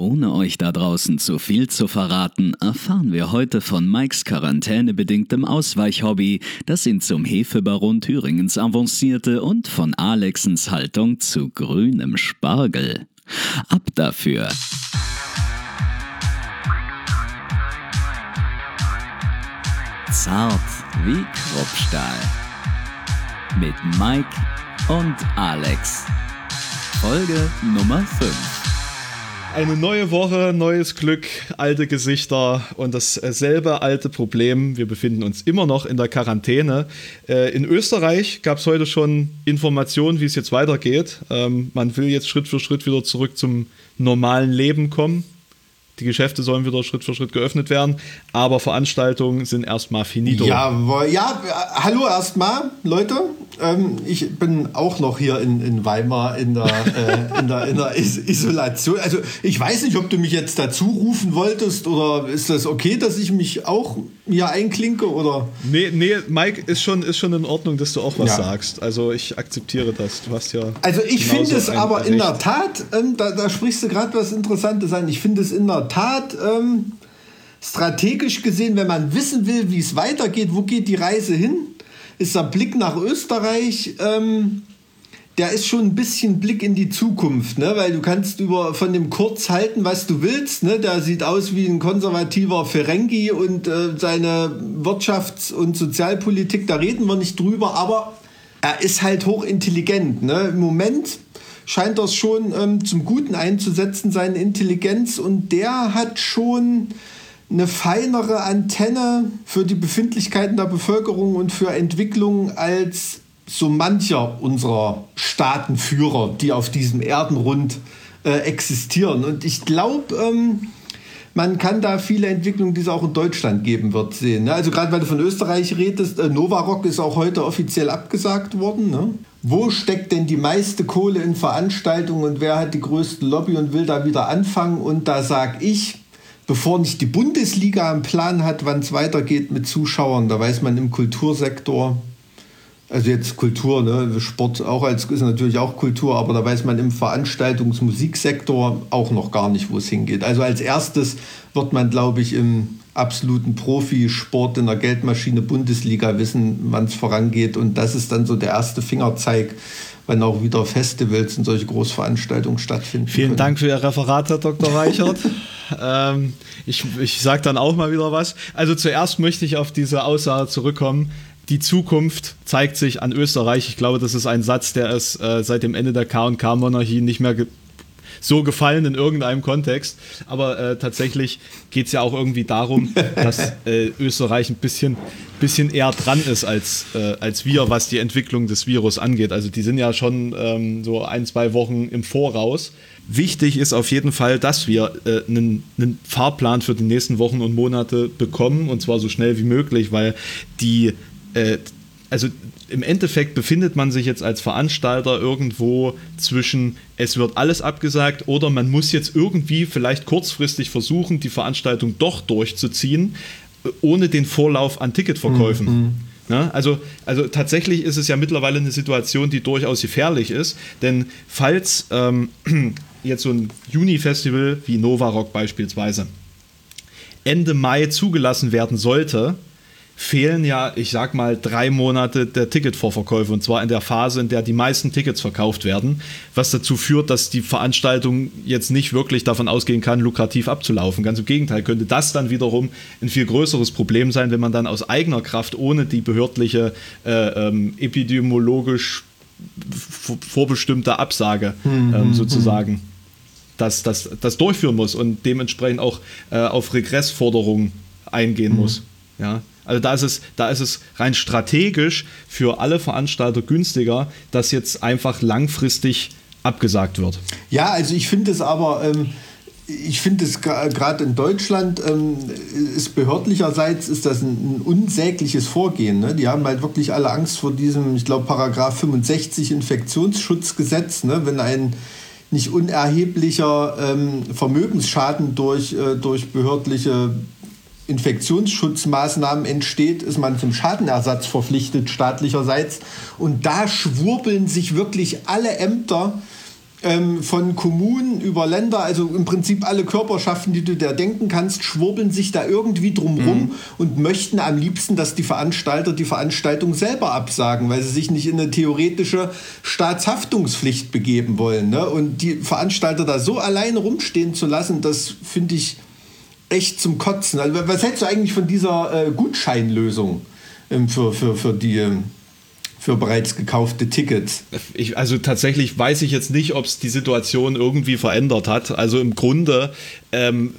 Ohne euch da draußen zu viel zu verraten, erfahren wir heute von Mikes quarantänebedingtem Ausweichhobby, das ihn zum Hefebaron Thüringens avancierte und von Alexens Haltung zu grünem Spargel. Ab dafür! Zart wie Kruppstahl. Mit Mike und Alex. Folge Nummer 5. Eine neue Woche, neues Glück, alte Gesichter und dasselbe alte Problem. Wir befinden uns immer noch in der Quarantäne. Äh, in Österreich gab es heute schon Informationen, wie es jetzt weitergeht. Ähm, man will jetzt Schritt für Schritt wieder zurück zum normalen Leben kommen. Die Geschäfte sollen wieder Schritt für Schritt geöffnet werden, aber Veranstaltungen sind erstmal finito. Ja, ja hallo erstmal, Leute. Ähm, ich bin auch noch hier in, in Weimar in der, äh, in, der, in der Is Isolation. Also ich weiß nicht, ob du mich jetzt dazu rufen wolltest oder ist das okay, dass ich mich auch hier einklinke oder? Nee, nee, Mike, ist schon, ist schon in Ordnung, dass du auch was ja. sagst. Also ich akzeptiere das. Du hast ja. Also ich finde es aber Recht. in der Tat, ähm, da, da sprichst du gerade was Interessantes an. Ich finde es in der Tat. Ähm, strategisch gesehen, wenn man wissen will, wie es weitergeht, wo geht die Reise hin, ist der Blick nach Österreich, ähm, der ist schon ein bisschen Blick in die Zukunft, ne? weil du kannst über von dem Kurz halten, was du willst. Ne? Der sieht aus wie ein konservativer Ferengi und äh, seine Wirtschafts- und Sozialpolitik, da reden wir nicht drüber, aber er ist halt hochintelligent. Ne? Im Moment scheint das schon ähm, zum Guten einzusetzen, seine Intelligenz, und der hat schon eine feinere Antenne für die Befindlichkeiten der Bevölkerung und für Entwicklung als so mancher unserer Staatenführer, die auf diesem Erdenrund äh, existieren. Und ich glaube, ähm, man kann da viele Entwicklungen, die es auch in Deutschland geben wird, sehen. Ne? Also gerade weil du von Österreich redest, äh, Novarock ist auch heute offiziell abgesagt worden. Ne? Wo steckt denn die meiste Kohle in Veranstaltungen und wer hat die größte Lobby und will da wieder anfangen? Und da sage ich, bevor nicht die Bundesliga einen Plan hat, wann es weitergeht mit Zuschauern, da weiß man im Kultursektor, also jetzt Kultur, ne, Sport auch als ist natürlich auch Kultur, aber da weiß man im Veranstaltungsmusiksektor auch noch gar nicht, wo es hingeht. Also als erstes wird man, glaube ich, im absoluten Profisport in der Geldmaschine Bundesliga wissen, wann es vorangeht. Und das ist dann so der erste Fingerzeig, wenn auch wieder Festivals und solche Großveranstaltungen stattfinden. Vielen können. Dank für Ihr Referat, Herr Dr. Reichert. ähm, ich ich sage dann auch mal wieder was. Also zuerst möchte ich auf diese Aussage zurückkommen. Die Zukunft zeigt sich an Österreich. Ich glaube, das ist ein Satz, der ist äh, seit dem Ende der K&K-Monarchie nicht mehr so gefallen in irgendeinem Kontext. Aber äh, tatsächlich geht es ja auch irgendwie darum, dass äh, Österreich ein bisschen, bisschen eher dran ist als, äh, als wir, was die Entwicklung des Virus angeht. Also die sind ja schon ähm, so ein, zwei Wochen im Voraus. Wichtig ist auf jeden Fall, dass wir äh, einen, einen Fahrplan für die nächsten Wochen und Monate bekommen und zwar so schnell wie möglich, weil die äh, also im Endeffekt befindet man sich jetzt als Veranstalter irgendwo zwischen, es wird alles abgesagt oder man muss jetzt irgendwie vielleicht kurzfristig versuchen, die Veranstaltung doch durchzuziehen, ohne den Vorlauf an Ticketverkäufen. Mhm. Ja, also, also tatsächlich ist es ja mittlerweile eine Situation, die durchaus gefährlich ist, denn falls ähm, jetzt so ein Juni-Festival wie Nova Rock beispielsweise Ende Mai zugelassen werden sollte, fehlen ja, ich sag mal, drei Monate der Ticketvorverkäufe und zwar in der Phase, in der die meisten Tickets verkauft werden, was dazu führt, dass die Veranstaltung jetzt nicht wirklich davon ausgehen kann, lukrativ abzulaufen. Ganz im Gegenteil, könnte das dann wiederum ein viel größeres Problem sein, wenn man dann aus eigener Kraft ohne die behördliche äh, ähm, epidemiologisch vorbestimmte Absage mhm, ähm, sozusagen. Mhm. Das, das, das durchführen muss und dementsprechend auch äh, auf Regressforderungen eingehen mhm. muss. Ja, also da ist es, da ist es rein strategisch für alle Veranstalter günstiger, dass jetzt einfach langfristig abgesagt wird. Ja, also ich finde es aber. Ähm ich finde es gerade in Deutschland ähm, ist behördlicherseits ist das ein, ein unsägliches Vorgehen. Ne? Die haben halt wirklich alle Angst vor diesem, ich glaube, Paragraph 65 Infektionsschutzgesetz, ne? wenn ein nicht unerheblicher ähm, Vermögensschaden durch, äh, durch behördliche Infektionsschutzmaßnahmen entsteht, ist man zum Schadenersatz verpflichtet staatlicherseits. Und da schwurbeln sich wirklich alle Ämter ähm, von Kommunen über Länder, also im Prinzip alle Körperschaften, die du dir denken kannst, schwurbeln sich da irgendwie drumrum mhm. und möchten am liebsten, dass die Veranstalter die Veranstaltung selber absagen, weil sie sich nicht in eine theoretische Staatshaftungspflicht begeben wollen. Ne? Und die Veranstalter da so alleine rumstehen zu lassen, das finde ich echt zum Kotzen. Also, was hältst du eigentlich von dieser äh, Gutscheinlösung ähm, für, für, für die ähm, für bereits gekaufte Tickets. Ich, also tatsächlich weiß ich jetzt nicht, ob es die Situation irgendwie verändert hat. Also im Grunde, ähm,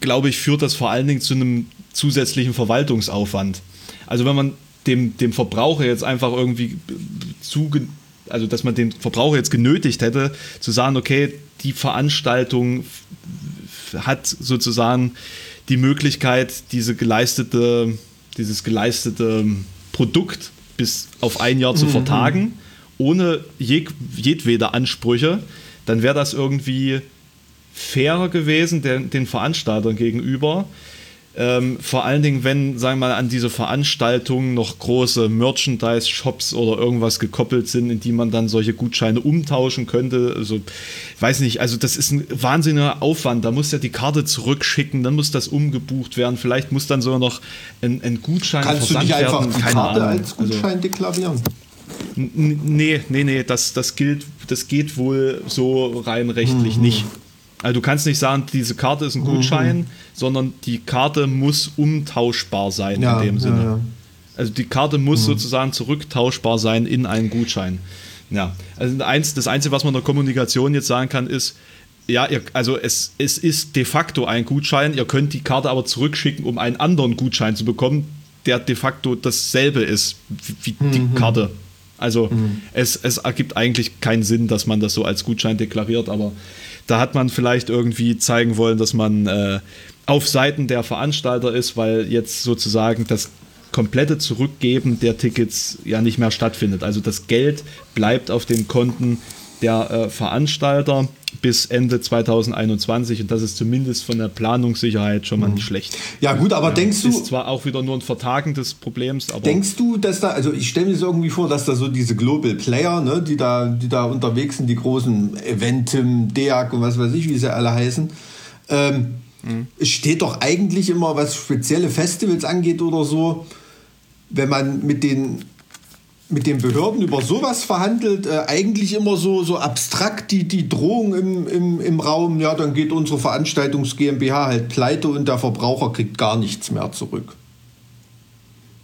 glaube ich, führt das vor allen Dingen zu einem zusätzlichen Verwaltungsaufwand. Also wenn man dem, dem Verbraucher jetzt einfach irgendwie zuge also dass man den Verbraucher jetzt genötigt hätte, zu sagen, okay, die Veranstaltung hat sozusagen die Möglichkeit, diese geleistete, dieses geleistete Produkt bis auf ein Jahr zu mhm. vertagen, ohne jeg jedwede Ansprüche, dann wäre das irgendwie fairer gewesen den, den Veranstaltern gegenüber. Ähm, vor allen Dingen, wenn, sagen wir mal, an diese Veranstaltungen noch große Merchandise-Shops oder irgendwas gekoppelt sind, in die man dann solche Gutscheine umtauschen könnte. Also, weiß nicht, also das ist ein wahnsinniger Aufwand. Da muss ja die Karte zurückschicken, dann muss das umgebucht werden. Vielleicht muss dann sogar noch ein, ein Gutschein Kannst werden. Kannst du nicht einfach die Karte Ahnung. als Gutschein also, deklarieren? Nee, nee, nee, das, das gilt, das geht wohl so rein rechtlich mhm. nicht. Also du kannst nicht sagen, diese Karte ist ein Gutschein, mhm. sondern die Karte muss umtauschbar sein ja, in dem Sinne. Ja, ja. Also die Karte muss mhm. sozusagen zurücktauschbar sein in einen Gutschein. Ja, also das Einzige, was man in der Kommunikation jetzt sagen kann, ist, ja, ihr, also es, es ist de facto ein Gutschein, ihr könnt die Karte aber zurückschicken, um einen anderen Gutschein zu bekommen, der de facto dasselbe ist wie mhm. die Karte. Also mhm. es, es ergibt eigentlich keinen Sinn, dass man das so als Gutschein deklariert, aber da hat man vielleicht irgendwie zeigen wollen, dass man äh, auf Seiten der Veranstalter ist, weil jetzt sozusagen das komplette Zurückgeben der Tickets ja nicht mehr stattfindet. Also das Geld bleibt auf den Konten der äh, Veranstalter bis Ende 2021 und das ist zumindest von der Planungssicherheit schon mal nicht mhm. schlecht. Ja gut, aber denkst du... Ist zwar auch wieder nur ein Vertagen des Problems, aber... Denkst du, dass da, also ich stelle mir das irgendwie vor, dass da so diese Global Player, ne, die, da, die da unterwegs sind, die großen Eventim, DEAC und was weiß ich, wie sie alle heißen, ähm, mhm. es steht doch eigentlich immer, was spezielle Festivals angeht oder so, wenn man mit den mit den Behörden über sowas verhandelt, äh, eigentlich immer so, so abstrakt die, die Drohung im, im, im Raum, ja, dann geht unsere Veranstaltungs GmbH halt pleite und der Verbraucher kriegt gar nichts mehr zurück.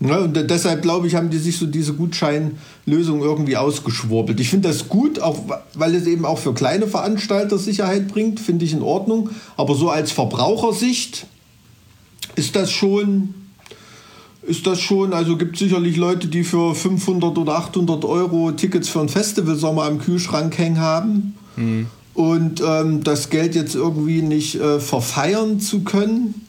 Ja, und deshalb glaube ich, haben die sich so diese Gutscheinlösung irgendwie ausgeschwurbelt. Ich finde das gut, auch weil es eben auch für kleine Veranstalter Sicherheit bringt, finde ich in Ordnung. Aber so als Verbrauchersicht ist das schon ist das schon, also gibt sicherlich Leute, die für 500 oder 800 Euro Tickets für ein Festival Sommer am Kühlschrank hängen haben. Mhm. Und ähm, das Geld jetzt irgendwie nicht äh, verfeiern zu können,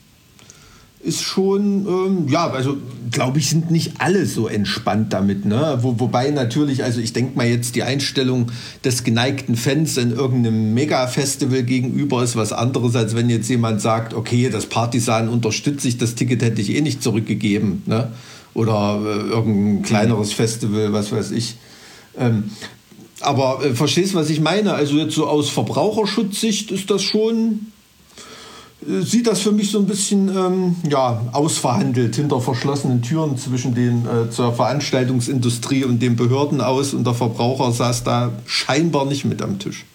ist schon, ähm, ja, also glaube ich, sind nicht alle so entspannt damit. Ne? Wo, wobei natürlich, also ich denke mal jetzt, die Einstellung des geneigten Fans in irgendeinem Mega-Festival gegenüber ist was anderes, als wenn jetzt jemand sagt, okay, das Partisan unterstütze ich, das Ticket hätte ich eh nicht zurückgegeben. Ne? Oder äh, irgendein kleineres Festival, was weiß ich. Ähm, aber äh, verstehst, was ich meine? Also jetzt so aus Verbraucherschutzsicht ist das schon sieht das für mich so ein bisschen ähm, ja, ausverhandelt hinter verschlossenen Türen zwischen den äh, zur Veranstaltungsindustrie und den Behörden aus und der Verbraucher saß da scheinbar nicht mit am Tisch.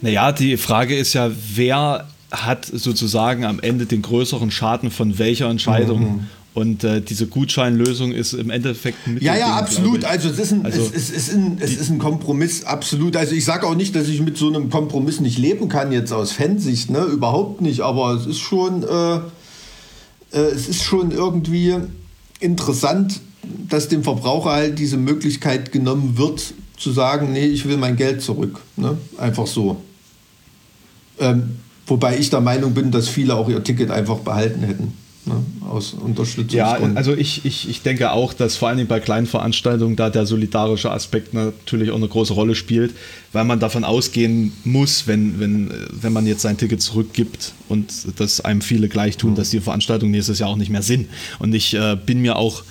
Naja, die Frage ist ja, wer hat sozusagen am Ende den größeren Schaden von welcher Entscheidung? Mhm. Und äh, diese Gutscheinlösung ist im Endeffekt ein Ja, ja, absolut. Also, es ist, ein, also es, es, ist ein, es ist ein Kompromiss, absolut. Also ich sage auch nicht, dass ich mit so einem Kompromiss nicht leben kann, jetzt aus Fansicht, ne? Überhaupt nicht. Aber es ist schon, äh, äh, es ist schon irgendwie interessant, dass dem Verbraucher halt diese Möglichkeit genommen wird, zu sagen, nee, ich will mein Geld zurück. Ne? Einfach so. Ähm, wobei ich der Meinung bin, dass viele auch ihr Ticket einfach behalten hätten. Ne, aus Unterstützungsgründen. Ja, also ich, ich, ich denke auch, dass vor allem bei kleinen Veranstaltungen da der solidarische Aspekt natürlich auch eine große Rolle spielt, weil man davon ausgehen muss, wenn, wenn, wenn man jetzt sein Ticket zurückgibt und das einem viele gleich tun, mhm. dass die Veranstaltungen nächstes Jahr auch nicht mehr sind. Und ich äh, bin mir auch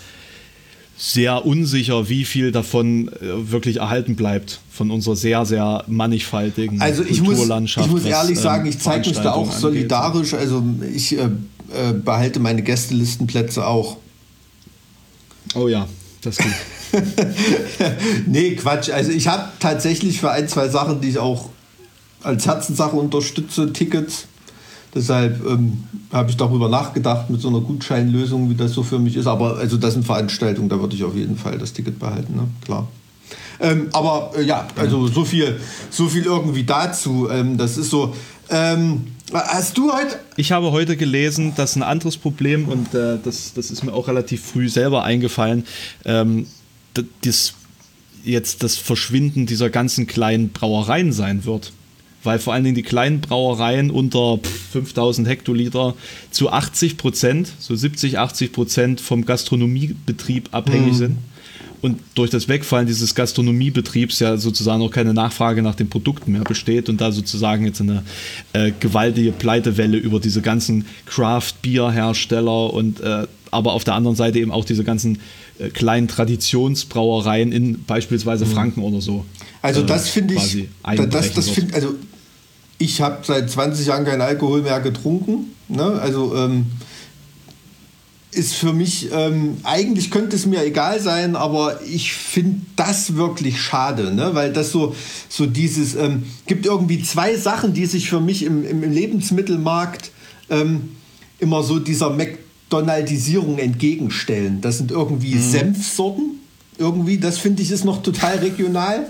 sehr unsicher, wie viel davon äh, wirklich erhalten bleibt von unserer sehr, sehr mannigfaltigen also ich Kulturlandschaft. Muss, ich muss ehrlich was, sagen, ich ähm, zeige mich da auch solidarisch. Also ich äh, äh, behalte meine Gästelistenplätze auch. Oh ja, das geht. nee, Quatsch. Also ich habe tatsächlich für ein, zwei Sachen, die ich auch als Herzenssache unterstütze, Tickets. Deshalb ähm, habe ich darüber nachgedacht mit so einer Gutscheinlösung, wie das so für mich ist. Aber also das sind Veranstaltungen, da würde ich auf jeden Fall das Ticket behalten, ne? klar. Ähm, aber äh, ja, also so viel, so viel irgendwie dazu. Ähm, das ist so. Ähm, hast du heute? Ich habe heute gelesen, dass ein anderes Problem und äh, das, das ist mir auch relativ früh selber eingefallen. Ähm, das jetzt das Verschwinden dieser ganzen kleinen Brauereien sein wird weil vor allen Dingen die kleinen Brauereien unter 5000 Hektoliter zu 80 Prozent, so 70, 80 Prozent vom Gastronomiebetrieb abhängig mhm. sind. Und durch das Wegfallen dieses Gastronomiebetriebs ja sozusagen auch keine Nachfrage nach den Produkten mehr besteht und da sozusagen jetzt eine äh, gewaltige Pleitewelle über diese ganzen Craft-Bier-Hersteller und äh, aber auf der anderen Seite eben auch diese ganzen äh, kleinen Traditionsbrauereien in beispielsweise mhm. Franken oder so. Also das äh, finde ich, das, das find, also ich habe seit 20 Jahren keinen Alkohol mehr getrunken. Ne? Also ähm, ist für mich, ähm, eigentlich könnte es mir egal sein, aber ich finde das wirklich schade, ne? weil das so, so dieses, ähm, gibt irgendwie zwei Sachen, die sich für mich im, im Lebensmittelmarkt ähm, immer so dieser McDonaldisierung entgegenstellen. Das sind irgendwie mhm. Senfsorten, irgendwie, das finde ich ist noch total regional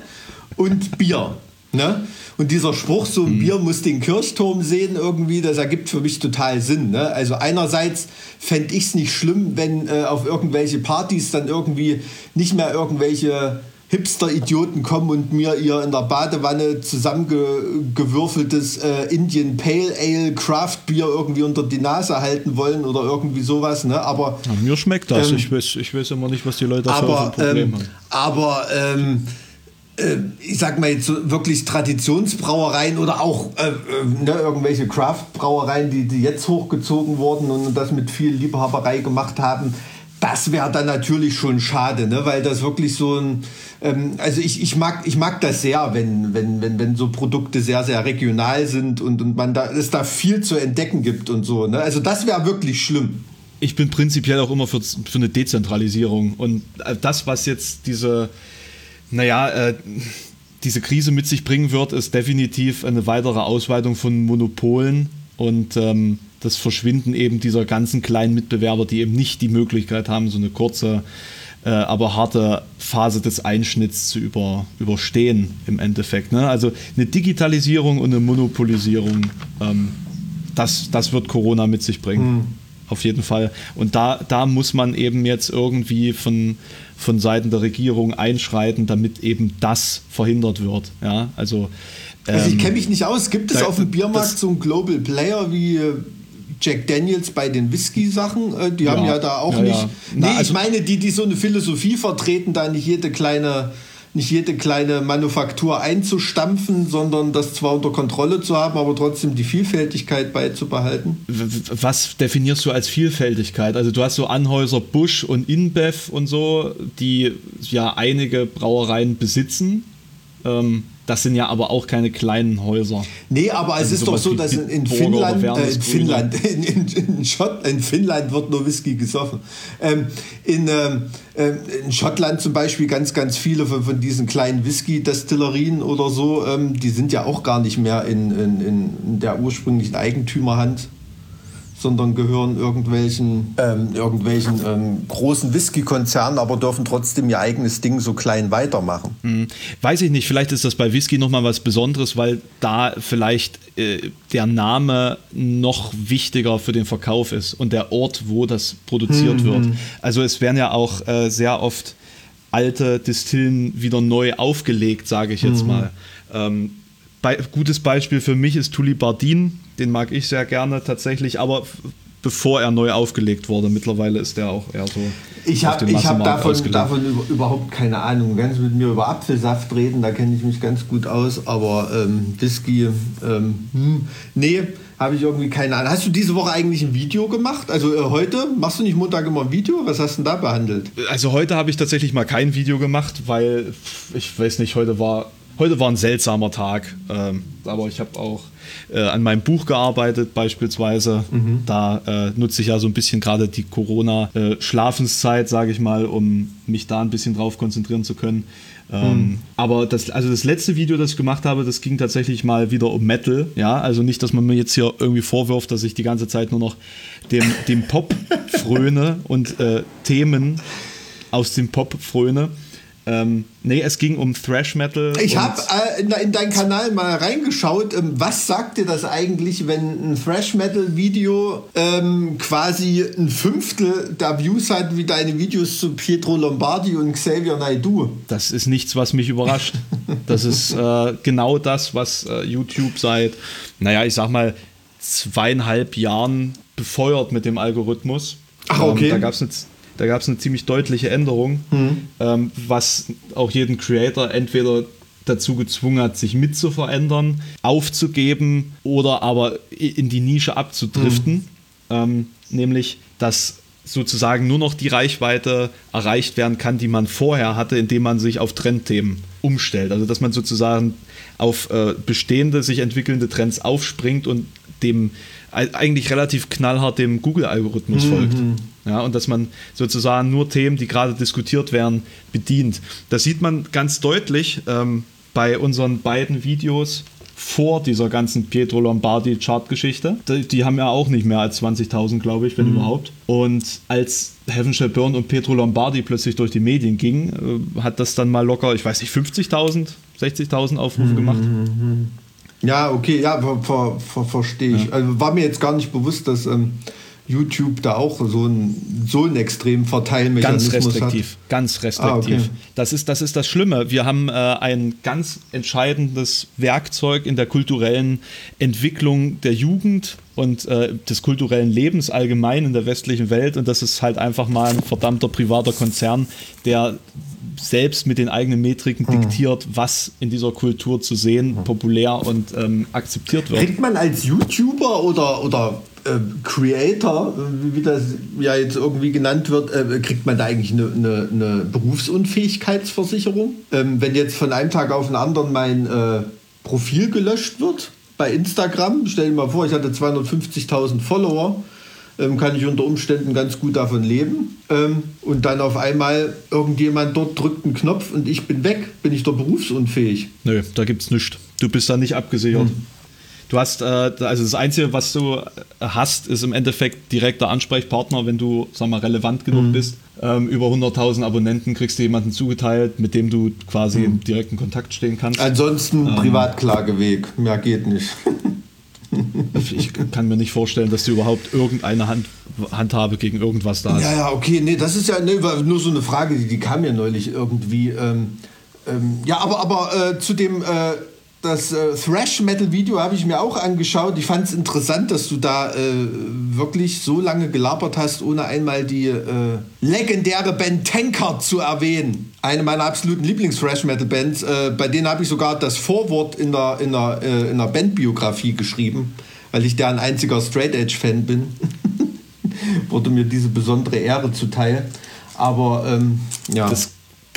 und Bier. Ne? Und dieser Spruch, so ein mhm. Bier muss den Kirchturm sehen, irgendwie, das ergibt für mich total Sinn. Ne? Also einerseits fände ich es nicht schlimm, wenn äh, auf irgendwelche Partys dann irgendwie nicht mehr irgendwelche Hipster-Idioten kommen und mir ihr in der Badewanne zusammengewürfeltes äh, Indian Pale Ale Craft Bier irgendwie unter die Nase halten wollen oder irgendwie sowas. Ne? Aber ja, mir schmeckt das. Ähm, ich, weiß, ich weiß immer nicht, was die Leute aber, für ein Problem ähm, haben. Aber ähm, äh, ich sag mal jetzt so wirklich Traditionsbrauereien oder auch äh, äh, ne, irgendwelche Craft-Brauereien, die, die jetzt hochgezogen wurden und das mit viel Liebhaberei gemacht haben, das wäre dann natürlich schon schade, ne? weil das wirklich so ein, ähm, also ich, ich, mag, ich mag das sehr, wenn, wenn, wenn, wenn so Produkte sehr, sehr regional sind und, und man da, es da viel zu entdecken gibt und so. Ne? Also das wäre wirklich schlimm. Ich bin prinzipiell auch immer für, für eine Dezentralisierung und das, was jetzt diese naja, äh, diese Krise mit sich bringen wird, ist definitiv eine weitere Ausweitung von Monopolen und ähm, das Verschwinden eben dieser ganzen kleinen Mitbewerber, die eben nicht die Möglichkeit haben, so eine kurze, äh, aber harte Phase des Einschnitts zu über, überstehen im Endeffekt. Ne? Also eine Digitalisierung und eine Monopolisierung, ähm, das, das wird Corona mit sich bringen. Mhm. Auf jeden Fall. Und da, da muss man eben jetzt irgendwie von, von Seiten der Regierung einschreiten, damit eben das verhindert wird. Ja, also, ähm, also ich ähm, kenne mich nicht aus. Gibt es auf dem Biermarkt so einen Global Player wie äh, Jack Daniels bei den Whisky-Sachen? Äh, die ja, haben ja da auch ja, nicht. Ja. Na, nee, also, ich meine, die, die so eine Philosophie vertreten, da nicht jede kleine nicht jede kleine Manufaktur einzustampfen, sondern das zwar unter Kontrolle zu haben, aber trotzdem die Vielfältigkeit beizubehalten. Was definierst du als Vielfältigkeit? Also du hast so Anhäuser Busch und InBev und so, die ja einige Brauereien besitzen. Ähm, das sind ja aber auch keine kleinen Häuser. Nee, aber also es ist doch so, dass in, in Finnland, äh, in, Finnland in, in, in, Schott, in Finnland wird nur Whisky gesoffen. Ähm, in, ähm, äh, in Schottland zum Beispiel ganz, ganz viele von, von diesen kleinen Whisky-Destillerien oder so, ähm, die sind ja auch gar nicht mehr in, in, in der ursprünglichen Eigentümerhand sondern gehören irgendwelchen, ähm, irgendwelchen ähm, großen Whisky-Konzernen, aber dürfen trotzdem ihr eigenes Ding so klein weitermachen. Hm. Weiß ich nicht, vielleicht ist das bei Whisky nochmal was Besonderes, weil da vielleicht äh, der Name noch wichtiger für den Verkauf ist und der Ort, wo das produziert mhm. wird. Also es werden ja auch äh, sehr oft alte Distillen wieder neu aufgelegt, sage ich jetzt mhm. mal. Ähm, bei, gutes Beispiel für mich ist Tully Bardin, den mag ich sehr gerne tatsächlich, aber bevor er neu aufgelegt wurde. Mittlerweile ist der auch eher so. Ich habe hab davon, davon überhaupt keine Ahnung. Ganz mit mir über Apfelsaft reden, da kenne ich mich ganz gut aus, aber ähm, Whisky, ähm, hm, nee, habe ich irgendwie keine Ahnung. Hast du diese Woche eigentlich ein Video gemacht? Also äh, heute machst du nicht Montag immer ein Video? Was hast du denn da behandelt? Also heute habe ich tatsächlich mal kein Video gemacht, weil ich weiß nicht, heute war heute war ein seltsamer Tag. Ähm, aber ich habe auch äh, an meinem Buch gearbeitet beispielsweise. Mhm. Da äh, nutze ich ja so ein bisschen gerade die Corona-Schlafenszeit, äh, sage ich mal, um mich da ein bisschen drauf konzentrieren zu können. Ähm, mhm. Aber das, also das letzte Video, das ich gemacht habe, das ging tatsächlich mal wieder um Metal. Ja, also nicht, dass man mir jetzt hier irgendwie vorwirft, dass ich die ganze Zeit nur noch dem, dem Pop fröne und äh, Themen aus dem Pop fröne. Ähm, nee, es ging um Thrash Metal. Ich habe äh, in, in deinen Kanal mal reingeschaut. Ähm, was sagt dir das eigentlich, wenn ein Thrash Metal Video ähm, quasi ein Fünftel der Views hat wie deine Videos zu Pietro Lombardi und Xavier Naidoo? Das ist nichts, was mich überrascht. das ist äh, genau das, was äh, YouTube seit, naja, ich sag mal, zweieinhalb Jahren befeuert mit dem Algorithmus. Ach, okay. Ähm, da gab es eine da gab es eine ziemlich deutliche Änderung, mhm. ähm, was auch jeden Creator entweder dazu gezwungen hat, sich mit zu verändern, aufzugeben oder aber in die Nische abzudriften. Mhm. Ähm, nämlich, dass sozusagen nur noch die Reichweite erreicht werden kann, die man vorher hatte, indem man sich auf Trendthemen umstellt. Also dass man sozusagen auf äh, bestehende, sich entwickelnde Trends aufspringt und dem eigentlich relativ knallhart dem Google-Algorithmus mhm. folgt. Ja, und dass man sozusagen nur Themen, die gerade diskutiert werden, bedient. Das sieht man ganz deutlich ähm, bei unseren beiden Videos vor dieser ganzen Pietro Lombardi Chartgeschichte. Die, die haben ja auch nicht mehr als 20.000, glaube ich, wenn mhm. überhaupt. Und als Heaven Shall Burn und Pietro Lombardi plötzlich durch die Medien gingen, äh, hat das dann mal locker, ich weiß nicht, 50.000, 60.000 Aufrufe mhm. gemacht. Ja, okay, ja, ver, ver, ver, verstehe ich. Ja. Also war mir jetzt gar nicht bewusst, dass ähm, YouTube da auch so einen so einen extremen Verteilmechanismus ganz restriktiv, hat. Ganz restriktiv. Ah, okay. das, ist, das ist das Schlimme. Wir haben äh, ein ganz entscheidendes Werkzeug in der kulturellen Entwicklung der Jugend und äh, des kulturellen Lebens allgemein in der westlichen Welt. Und das ist halt einfach mal ein verdammter privater Konzern, der selbst mit den eigenen Metriken hm. diktiert, was in dieser Kultur zu sehen, hm. populär und ähm, akzeptiert wird. Kriegt man als YouTuber oder, oder äh, Creator, wie das ja jetzt irgendwie genannt wird, äh, kriegt man da eigentlich eine, eine, eine Berufsunfähigkeitsversicherung? Ähm, wenn jetzt von einem Tag auf den anderen mein äh, Profil gelöscht wird bei Instagram, stell dir mal vor, ich hatte 250.000 Follower ähm, kann ich unter Umständen ganz gut davon leben. Ähm, und dann auf einmal irgendjemand dort drückt einen Knopf und ich bin weg, bin ich doch berufsunfähig. Nö, da gibt es nichts. Du bist da nicht abgesichert. Hm. Du hast, äh, also das Einzige, was du hast, ist im Endeffekt direkter Ansprechpartner, wenn du, sag mal, relevant genug mhm. bist. Ähm, über 100.000 Abonnenten kriegst du jemanden zugeteilt, mit dem du quasi mhm. im direkten Kontakt stehen kannst. Ansonsten ähm, Privatklageweg, mehr geht nicht. ich kann mir nicht vorstellen, dass du überhaupt irgendeine Hand, Handhabe gegen irgendwas da hast. Ja, ja, okay, nee, das ist ja nee, nur so eine Frage, die, die kam ja neulich irgendwie. Ähm, ähm, ja, aber, aber äh, zu dem äh, das äh, Thrash-Metal-Video habe ich mir auch angeschaut. Ich fand es interessant, dass du da äh, wirklich so lange gelabert hast, ohne einmal die äh, legendäre Band Tankard zu erwähnen. Eine meiner absoluten Lieblings-Thrash-Metal-Bands. Äh, bei denen habe ich sogar das Vorwort in der, in der, äh, in der Bandbiografie geschrieben, weil ich deren einziger Straight-Edge-Fan bin. Wurde mir diese besondere Ehre zuteil. Aber ähm, ja. Das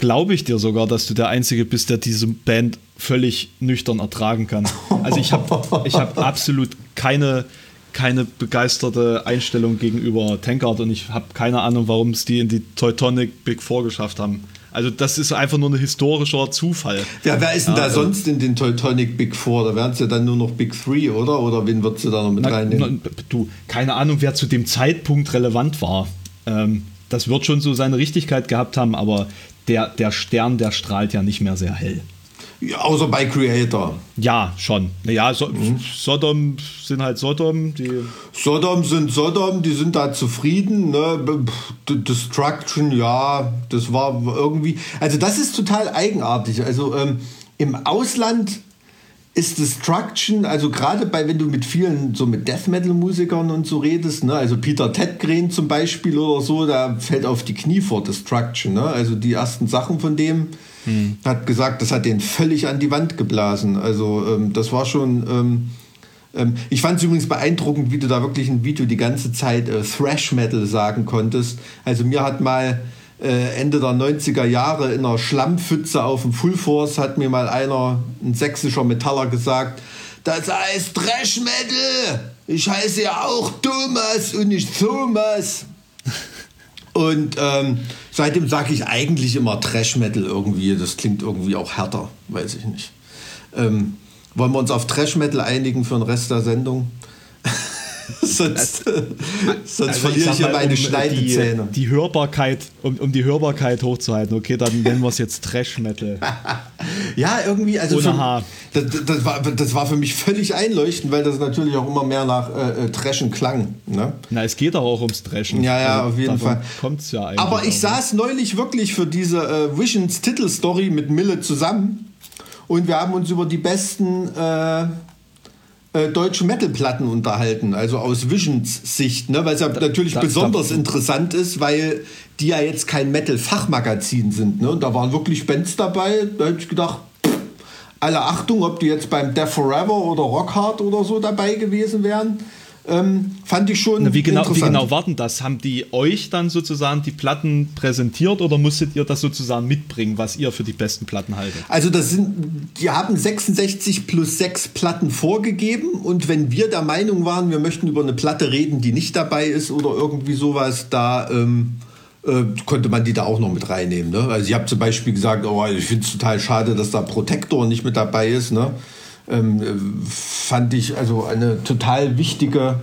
glaube ich dir sogar, dass du der Einzige bist, der diese Band völlig nüchtern ertragen kann. Also ich habe ich hab absolut keine, keine begeisterte Einstellung gegenüber Tankard und ich habe keine Ahnung, warum es die in die Teutonic Big Four geschafft haben. Also das ist einfach nur ein historischer Zufall. Ja, wer ist denn da äh, sonst in den Teutonic Big Four? Da wären es ja dann nur noch Big Three, oder? Oder wen würdest du da noch mit na, reinnehmen? Na, du, keine Ahnung, wer zu dem Zeitpunkt relevant war. Ähm, das wird schon so seine Richtigkeit gehabt haben, aber der, der Stern, der strahlt ja nicht mehr sehr hell. Ja, außer bei Creator. Ja, schon. Ja, so, mhm. Sodom sind halt Sodom. Die Sodom sind Sodom, die sind da zufrieden. Ne? Destruction, ja, das war irgendwie. Also, das ist total eigenartig. Also, ähm, im Ausland ist Destruction, also gerade bei, wenn du mit vielen, so mit Death Metal Musikern und so redest, ne, also Peter Tedgren zum Beispiel oder so, da fällt auf die Knie vor Destruction, ne, also die ersten Sachen von dem, hm. hat gesagt, das hat den völlig an die Wand geblasen, also ähm, das war schon, ähm, ähm, ich fand es übrigens beeindruckend, wie du da wirklich ein Video die ganze Zeit äh, Thrash Metal sagen konntest, also mir hat mal äh, Ende der 90er Jahre in einer Schlammpfütze auf dem Full Force hat mir mal einer, ein sächsischer Metaller gesagt, das heißt Trash Metal. Ich heiße ja auch Thomas und nicht Thomas. Und ähm, seitdem sage ich eigentlich immer Trash Metal irgendwie. Das klingt irgendwie auch härter, weiß ich nicht. Ähm, wollen wir uns auf Trash Metal einigen für den Rest der Sendung? sonst, sonst also verliere ich, ich ja meine um Schneidezähne. Die, die, Hörbarkeit, um, um die Hörbarkeit hochzuhalten, okay, dann nennen wir es jetzt Trash Metal. ja, irgendwie, also Ohne für, das, das, war, das war für mich völlig einleuchtend, weil das natürlich auch immer mehr nach äh, äh Trashen klang. Ne? Na, es geht auch ums Trashen. Ja, ja, also, auf jeden Fall. Kommt's ja eigentlich Aber ich saß neulich wirklich für diese äh, Visions Titelstory mit Mille zusammen und wir haben uns über die besten äh, äh, deutsche Metal-Platten unterhalten, also aus Visions Sicht, ne? weil es ja da, natürlich da, besonders da, interessant ist, weil die ja jetzt kein Metal-Fachmagazin sind. Ne? Und da waren wirklich Bands dabei, da hätte ich gedacht, pff, alle Achtung, ob die jetzt beim Death Forever oder Rockhard oder so dabei gewesen wären. Ähm, fand ich schon Na, wie genau, interessant. Wie genau warten das? Haben die euch dann sozusagen die Platten präsentiert oder musstet ihr das sozusagen mitbringen, was ihr für die besten Platten haltet? Also das sind, die haben 66 plus 6 Platten vorgegeben und wenn wir der Meinung waren, wir möchten über eine Platte reden, die nicht dabei ist oder irgendwie sowas, da ähm, äh, konnte man die da auch noch mit reinnehmen. Ne? Also ich habe zum Beispiel gesagt, oh, ich finde es total schade, dass da Protector nicht mit dabei ist. Ne? Ähm, fand ich also eine total wichtige,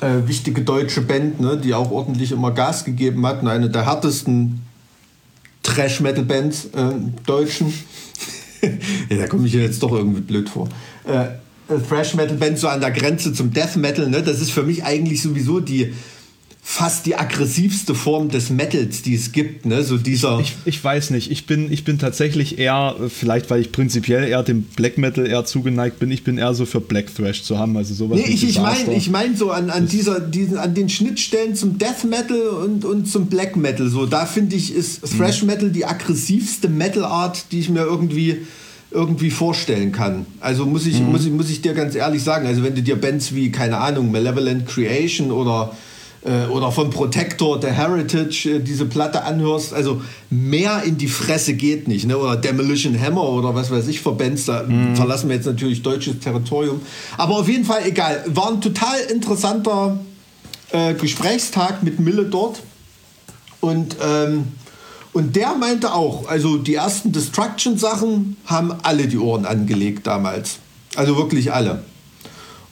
äh, wichtige deutsche Band, ne, die auch ordentlich immer Gas gegeben hat. Und eine der härtesten Trash-Metal-Bands äh, deutschen. ja, da komme ich jetzt doch irgendwie blöd vor. Äh, äh, Thrash-Metal-Band so an der Grenze zum Death Metal, ne? das ist für mich eigentlich sowieso die fast die aggressivste Form des Metals, die es gibt. Ne? So dieser ich, ich weiß nicht. Ich bin, ich bin tatsächlich eher, vielleicht weil ich prinzipiell eher dem Black Metal eher zugeneigt bin, ich bin eher so für Black Thrash zu haben. Also sowas nee, ich, ich meine ich mein so an, an, dieser, diesen, an den Schnittstellen zum Death Metal und, und zum Black Metal. So, da finde ich, ist Thrash Metal die aggressivste Metal Art, die ich mir irgendwie irgendwie vorstellen kann. Also muss ich, mhm. muss, ich, muss ich dir ganz ehrlich sagen, also wenn du dir Bands wie, keine Ahnung, Malevolent Creation oder oder von Protector, der Heritage, äh, diese Platte anhörst, also mehr in die Fresse geht nicht. Ne? Oder Demolition Hammer oder was weiß ich, Verbands, da mm. verlassen wir jetzt natürlich deutsches Territorium. Aber auf jeden Fall egal. War ein total interessanter äh, Gesprächstag mit Mille dort. Und, ähm, und der meinte auch, also die ersten Destruction-Sachen haben alle die Ohren angelegt damals. Also wirklich alle.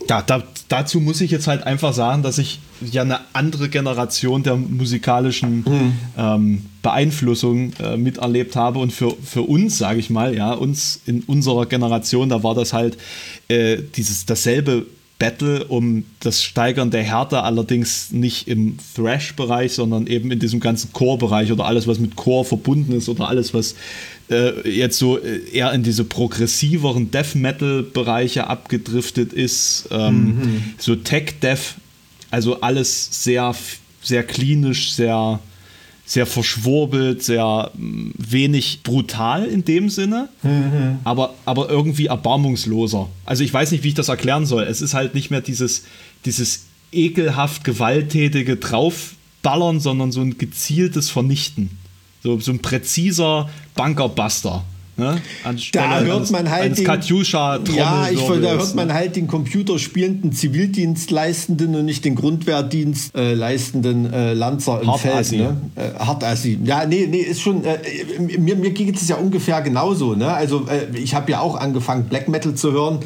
Ja, da, dazu muss ich jetzt halt einfach sagen, dass ich ja eine andere Generation der musikalischen mhm. ähm, Beeinflussung äh, miterlebt habe. Und für, für uns, sage ich mal, ja, uns in unserer Generation, da war das halt äh, dieses dasselbe Battle um das Steigern der Härte, allerdings nicht im Thrash-Bereich, sondern eben in diesem ganzen Core-Bereich oder alles, was mit Core verbunden ist oder alles, was äh, jetzt so äh, eher in diese progressiveren Death Metal-Bereiche abgedriftet ist. Ähm, mhm. So Tech-Death also alles sehr, sehr klinisch, sehr, sehr verschwurbelt, sehr mm, wenig brutal in dem Sinne, mhm. aber, aber irgendwie erbarmungsloser. Also ich weiß nicht, wie ich das erklären soll. Es ist halt nicht mehr dieses, dieses ekelhaft gewalttätige Draufballern, sondern so ein gezieltes Vernichten. So, so ein präziser Bunkerbuster. Ne? da hört man halt den, Katjuscha ja, ich, da hört man halt den computerspielenden Zivildienstleistenden und nicht den Grundwehrdienst äh, leistenden äh, Lanzer im Feld. Ne? Äh, Hartassi. Ja, nee, nee, ist schon. Äh, mir, mir geht es ja ungefähr genauso. Ne? Also äh, ich habe ja auch angefangen, Black Metal zu hören.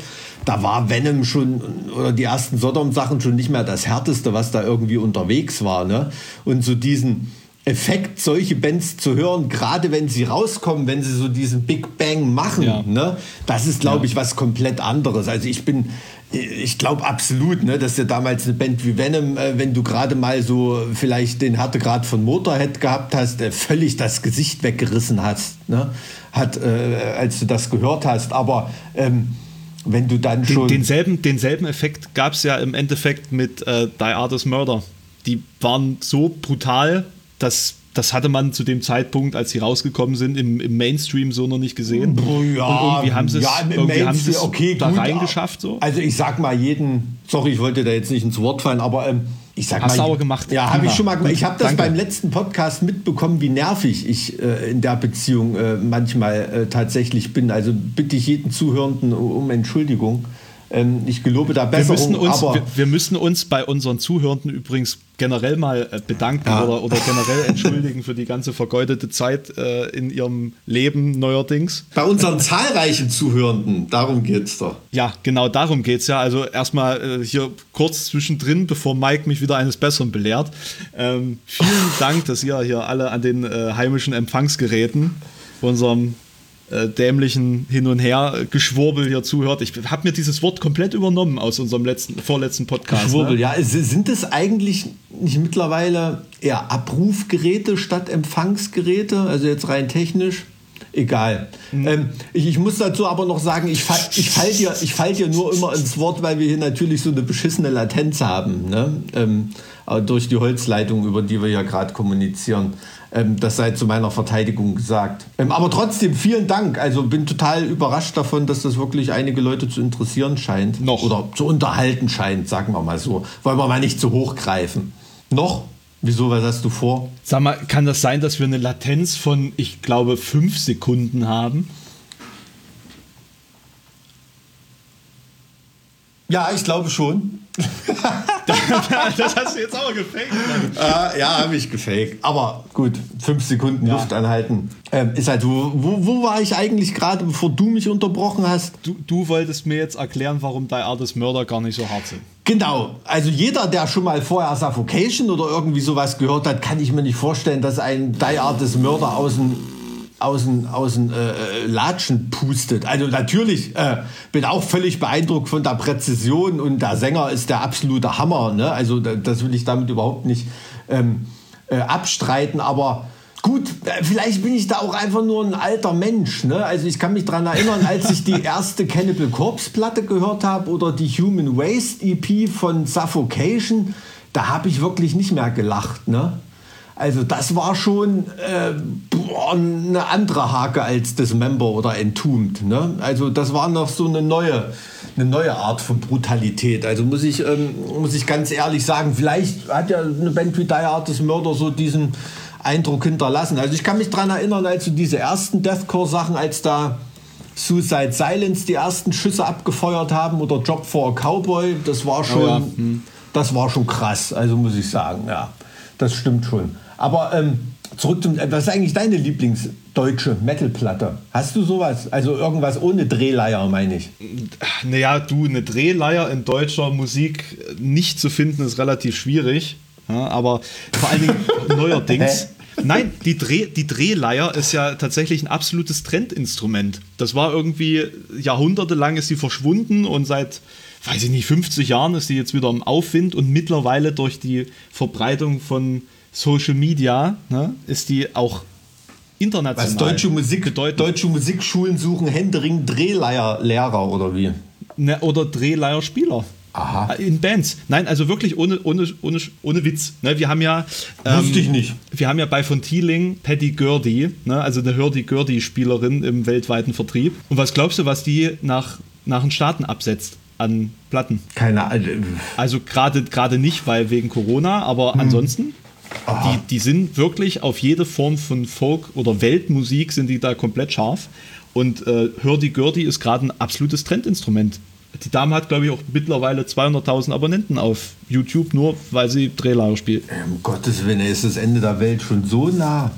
Da war Venom schon oder die ersten Sodom-Sachen schon nicht mehr das härteste, was da irgendwie unterwegs war. Ne? Und so diesen Effekt, solche Bands zu hören, gerade wenn sie rauskommen, wenn sie so diesen Big Bang machen, ja. ne? das ist, glaube ich, was komplett anderes. Also ich bin, ich glaube absolut, ne, dass du damals eine Band wie Venom, äh, wenn du gerade mal so vielleicht den Härtegrad von Motorhead gehabt hast, äh, völlig das Gesicht weggerissen hast, ne? hat, äh, als du das gehört hast. Aber ähm, wenn du dann schon. Den, denselben, denselben Effekt gab es ja im Endeffekt mit äh, Die Artist Murder. Die waren so brutal, dass das hatte man zu dem Zeitpunkt, als sie rausgekommen sind, im, im Mainstream so noch nicht gesehen. Oh, ja, und irgendwie haben sie es ja, es okay, da reingeschafft. So. Also ich sag mal jeden, sorry, ich wollte da jetzt nicht ins Wort fallen, aber ähm, ich sag Hast mal. Hast gemacht. Ja, habe ich schon mal gemacht. Ich habe das Danke. beim letzten Podcast mitbekommen, wie nervig ich äh, in der Beziehung äh, manchmal äh, tatsächlich bin. Also bitte ich jeden Zuhörenden um Entschuldigung. Ähm, ich gelobe da Besserung. Wir müssen, uns, wir, wir, müssen uns bei unseren Zuhörenden übrigens generell mal äh, bedanken ja. oder, oder, generell entschuldigen für die ganze vergeudete Zeit äh, in ihrem Leben neuerdings. Bei unseren zahlreichen Zuhörenden, darum geht es doch. Ja, genau darum geht es ja. Also erstmal äh, hier kurz zwischendrin, bevor Mike mich wieder eines Besseren belehrt. Ähm, vielen Dank, dass ihr hier alle an den äh, heimischen Empfangsgeräten unserem äh, dämlichen Hin- und Her-Geschwurbel hier zuhört. Ich habe mir dieses Wort komplett übernommen aus unserem letzten, vorletzten Podcast. Schwurbel, ne? ja. Sind es eigentlich nicht mittlerweile eher Abrufgeräte statt Empfangsgeräte? Also jetzt rein technisch? Egal. Mhm. Ähm, ich, ich, muss dazu aber noch sagen, ich, fall, ich fall dir, ich fall dir nur immer ins Wort, weil wir hier natürlich so eine beschissene Latenz haben. Ne? Ähm, durch die Holzleitung, über die wir ja gerade kommunizieren. Ähm, das sei zu meiner Verteidigung gesagt. Ähm, aber trotzdem vielen Dank. Also bin total überrascht davon, dass das wirklich einige Leute zu interessieren scheint. Noch. Oder zu unterhalten scheint, sagen wir mal so. Wollen wir mal nicht zu hoch greifen. Noch? Wieso, was hast du vor? Sag mal, kann das sein, dass wir eine Latenz von, ich glaube, fünf Sekunden haben? Ja, ich glaube schon. das hast du jetzt auch gefaked. Äh, ja, habe ich gefaked. Aber gut, fünf Sekunden ja. Luft anhalten. Ähm, ist halt, wo, wo, wo, war ich eigentlich gerade, bevor du mich unterbrochen hast? Du, du wolltest mir jetzt erklären, warum Die Artist Mörder gar nicht so hart sind. Genau. Also jeder, der schon mal vorher Suffocation oder irgendwie sowas gehört hat, kann ich mir nicht vorstellen, dass ein Die Artist Mörder aus dem aus den, aus den äh, äh, Latschen pustet. Also natürlich äh, bin auch völlig beeindruckt von der Präzision und der Sänger ist der absolute Hammer. Ne? Also das will ich damit überhaupt nicht ähm, äh, abstreiten, aber gut, äh, vielleicht bin ich da auch einfach nur ein alter Mensch. Ne? Also ich kann mich daran erinnern, als ich die erste Cannibal Corpse Platte gehört habe oder die Human Waste EP von Suffocation, da habe ich wirklich nicht mehr gelacht. Ne? Also das war schon äh, boah, eine andere Hake als Dismember oder Entombed. Ne? Also das war noch so eine neue, eine neue Art von Brutalität. Also muss ich, ähm, muss ich ganz ehrlich sagen, vielleicht hat ja eine Band wie Die Artist Murder so diesen Eindruck hinterlassen. Also ich kann mich daran erinnern, als so diese ersten Deathcore-Sachen, als da Suicide Silence die ersten Schüsse abgefeuert haben oder Job for a Cowboy, das war schon, oh ja. hm. das war schon krass. Also muss ich sagen, ja, das stimmt schon. Aber ähm, zurück zum, was ist eigentlich deine Lieblingsdeutsche Metalplatte? Hast du sowas? Also irgendwas ohne Drehleier, meine ich. Naja, du, eine Drehleier in deutscher Musik nicht zu finden, ist relativ schwierig. Ja, aber vor allen Dingen neuerdings. Nein, die, Dreh, die Drehleier ist ja tatsächlich ein absolutes Trendinstrument. Das war irgendwie jahrhundertelang ist sie verschwunden und seit, weiß ich nicht, 50 Jahren ist sie jetzt wieder im Aufwind und mittlerweile durch die Verbreitung von Social Media ne, ist die auch international. Was deutsche Musik bedeutet. Deutsche Musikschulen suchen Händering Drehleierlehrer oder wie? Ne, oder Drehleierspieler. Aha. In Bands. Nein, also wirklich ohne, ohne, ohne, ohne Witz. Ne, wir haben ja. Ähm, Wusste ich nicht. Wir haben ja bei von Thieling Patty Gurdy, ne, also eine Hurdy-Gurdy-Spielerin im weltweiten Vertrieb. Und was glaubst du, was die nach, nach den Staaten absetzt? An Platten. Keine Ahnung. Also gerade nicht, weil wegen Corona, aber hm. ansonsten die, die sind wirklich auf jede Form von Folk oder Weltmusik sind die da komplett scharf. Und äh, Hurdy-Gurdy ist gerade ein absolutes Trendinstrument. Die Dame hat, glaube ich, auch mittlerweile 200.000 Abonnenten auf YouTube, nur weil sie Drehleier spielt. Um Gottes Willen, ist das Ende der Welt schon so nah?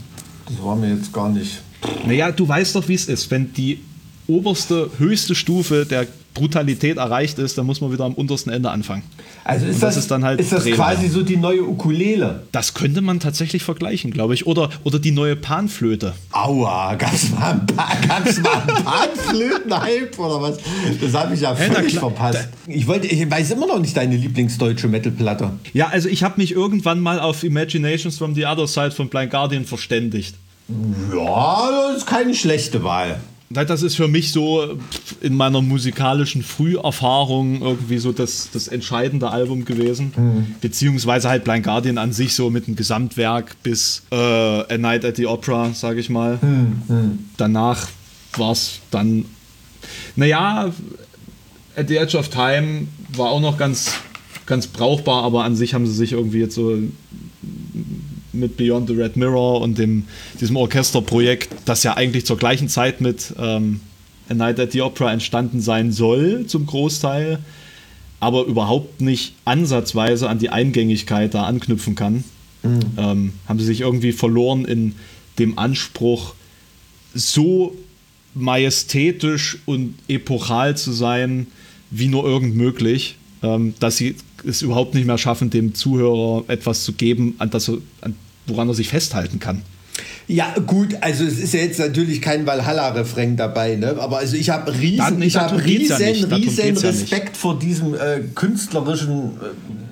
Das war mir jetzt gar nicht. Naja, du weißt doch, wie es ist. Wenn die oberste, höchste Stufe der Brutalität erreicht ist, dann muss man wieder am untersten Ende anfangen. Also ist das, das, ist dann halt ist das quasi so die neue Ukulele? Das könnte man tatsächlich vergleichen, glaube ich. Oder, oder die neue Panflöte. Aua, es mal, ein Panflöten-Hype oder was? Das habe ich ja völlig hey, verpasst. Ich, wollte, ich weiß immer noch nicht deine Lieblingsdeutsche Metalplatte. Ja, also ich habe mich irgendwann mal auf Imaginations from the Other Side von Blind Guardian verständigt. Ja, das ist keine schlechte Wahl. Das ist für mich so in meiner musikalischen Früherfahrung irgendwie so das, das entscheidende Album gewesen. Mhm. Beziehungsweise halt Blind Guardian an sich so mit einem Gesamtwerk bis äh, A Night at the Opera, sage ich mal. Mhm. Danach war es dann, naja, At the Edge of Time war auch noch ganz, ganz brauchbar, aber an sich haben sie sich irgendwie jetzt so mit Beyond the Red Mirror und dem, diesem Orchesterprojekt, das ja eigentlich zur gleichen Zeit mit ähm, A Night at the Opera entstanden sein soll, zum Großteil, aber überhaupt nicht ansatzweise an die Eingängigkeit da anknüpfen kann, mhm. ähm, haben sie sich irgendwie verloren in dem Anspruch, so majestätisch und epochal zu sein, wie nur irgend möglich, ähm, dass sie es überhaupt nicht mehr schaffen, dem Zuhörer etwas zu geben, an das, an, woran er sich festhalten kann. Ja, gut, also es ist ja jetzt natürlich kein Valhalla-Refrain dabei, ne? aber also ich habe riesen, ich hab riesen, ja riesen Respekt ja vor diesem äh, künstlerischen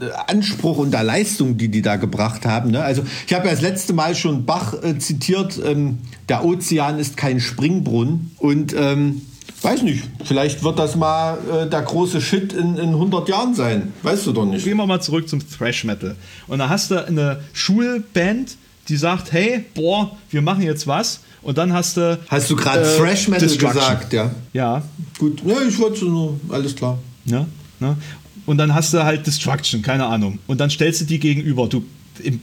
äh, Anspruch und der Leistung, die die da gebracht haben. Ne? Also ich habe ja das letzte Mal schon Bach äh, zitiert, ähm, der Ozean ist kein Springbrunnen und ähm, Weiß nicht, vielleicht wird das mal äh, der große Shit in, in 100 Jahren sein. Weißt du doch nicht. Gehen wir mal zurück zum Thrash Metal. Und da hast du eine Schulband, die sagt, hey, boah, wir machen jetzt was. Und dann hast du. Hast du gerade äh, Thrash Metal gesagt, ja? Ja. Gut, ja, ich wollte nur, alles klar. Ja, ne? Und dann hast du halt Destruction, keine Ahnung. Und dann stellst du die gegenüber. Du, in,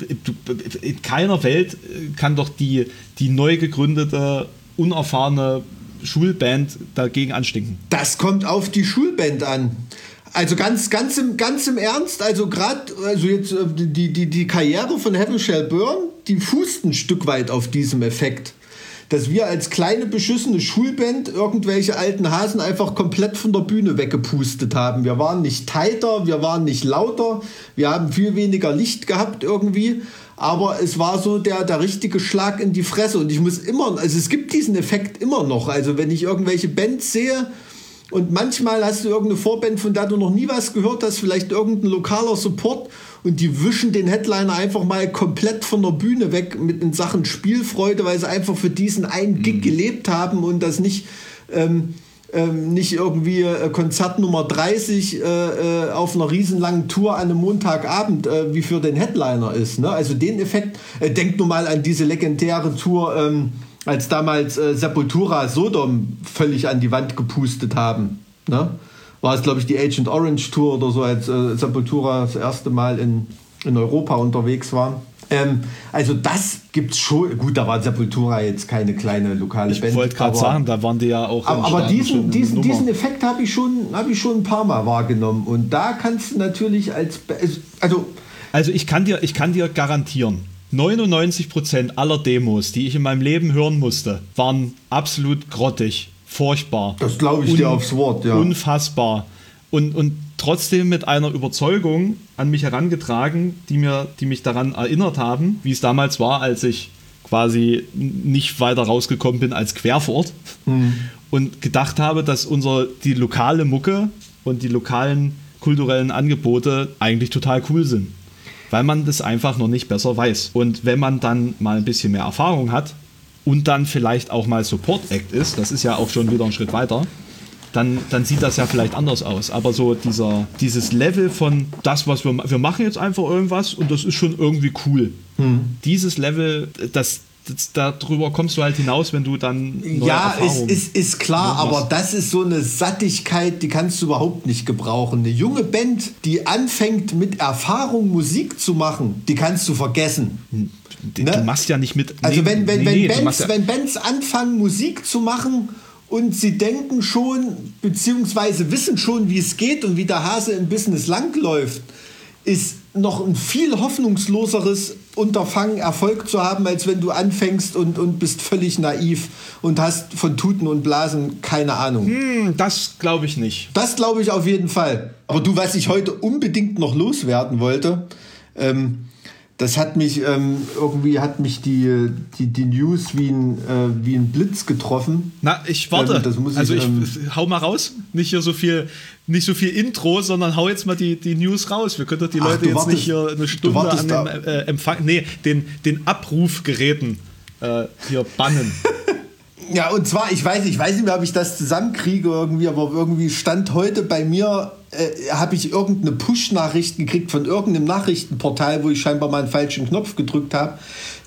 in keiner Welt äh, kann doch die, die neu gegründete, unerfahrene Schulband dagegen anstinken. Das kommt auf die Schulband an. Also ganz, ganz im, ganz im Ernst, also gerade, also jetzt äh, die, die, die Karriere von Heaven Shall Burn, die fußt ein Stück weit auf diesem Effekt. Dass wir als kleine beschissene Schulband irgendwelche alten Hasen einfach komplett von der Bühne weggepustet haben. Wir waren nicht tighter, wir waren nicht lauter, wir haben viel weniger Licht gehabt irgendwie aber es war so der, der richtige Schlag in die Fresse. Und ich muss immer, also es gibt diesen Effekt immer noch. Also wenn ich irgendwelche Bands sehe und manchmal hast du irgendeine Vorband, von der du noch nie was gehört hast, vielleicht irgendein lokaler Support und die wischen den Headliner einfach mal komplett von der Bühne weg mit in Sachen Spielfreude, weil sie einfach für diesen einen Gig mhm. gelebt haben und das nicht. Ähm, ähm, nicht irgendwie äh, Konzert Nummer 30 äh, äh, auf einer riesenlangen Tour an einem Montagabend äh, wie für den Headliner ist. Ne? Also den Effekt, äh, denkt nur mal an diese legendäre Tour, ähm, als damals äh, Sepultura Sodom völlig an die Wand gepustet haben. Ne? War es, glaube ich, die Agent Orange Tour oder so, als Sepultura das erste Mal in, in Europa unterwegs war. Ähm, also das gibt es schon. Gut, da war Sepultura jetzt keine kleine lokale ich Band. Ich wollte gerade sagen, da waren die ja auch. Aber, aber diesen, diesen, diesen Effekt habe ich, schon, hab ich schon ein paar Mal wahrgenommen. Und da kannst du natürlich als. Also, also ich, kann dir, ich kann dir garantieren, 99% aller Demos, die ich in meinem Leben hören musste, waren absolut grottig, furchtbar. Das glaube ich dir aufs Wort, ja. Unfassbar. Und, und trotzdem mit einer Überzeugung an mich herangetragen, die, mir, die mich daran erinnert haben, wie es damals war, als ich quasi nicht weiter rausgekommen bin als Querfurt mhm. und gedacht habe, dass unser, die lokale Mucke und die lokalen kulturellen Angebote eigentlich total cool sind. Weil man das einfach noch nicht besser weiß. Und wenn man dann mal ein bisschen mehr Erfahrung hat und dann vielleicht auch mal Support Act ist, das ist ja auch schon wieder ein Schritt weiter, dann, dann sieht das ja vielleicht anders aus. Aber so dieser, dieses Level von das, was wir, wir machen jetzt einfach irgendwas und das ist schon irgendwie cool. Hm. Dieses Level, das, das, darüber kommst du halt hinaus, wenn du dann. ja, ist, ist, ist klar, aber das ist so eine Sattigkeit, die kannst du überhaupt nicht gebrauchen. Eine junge Band, die anfängt mit Erfahrung Musik zu machen, die kannst du vergessen. Hm. Du ne? machst ja nicht mit. Also, wenn, wenn, nee, wenn, Bands, ja wenn Bands anfangen, Musik zu machen und sie denken schon, beziehungsweise wissen schon, wie es geht und wie der Hase im Business langläuft, ist noch ein viel hoffnungsloseres Unterfangen, Erfolg zu haben, als wenn du anfängst und, und bist völlig naiv und hast von Tuten und Blasen keine Ahnung. Hm, das glaube ich nicht. Das glaube ich auf jeden Fall. Aber du, was ich heute unbedingt noch loswerden wollte, ähm, das hat mich ähm, irgendwie hat mich die, die, die News wie ein, äh, wie ein Blitz getroffen. Na, ich warte. Ähm, ich, also ich ähm, hau mal raus. Nicht hier so viel, nicht so viel Intro, sondern hau jetzt mal die, die News raus. Wir können doch die Leute jetzt wartest, nicht hier eine Stunde an dem äh, Empfang, nee, den, den Abrufgeräten äh, hier bannen. Ja, und zwar, ich weiß, ich weiß nicht mehr, ob ich das zusammenkriege irgendwie, aber irgendwie stand heute bei mir, äh, habe ich irgendeine Push-Nachricht gekriegt von irgendeinem Nachrichtenportal, wo ich scheinbar mal einen falschen Knopf gedrückt habe,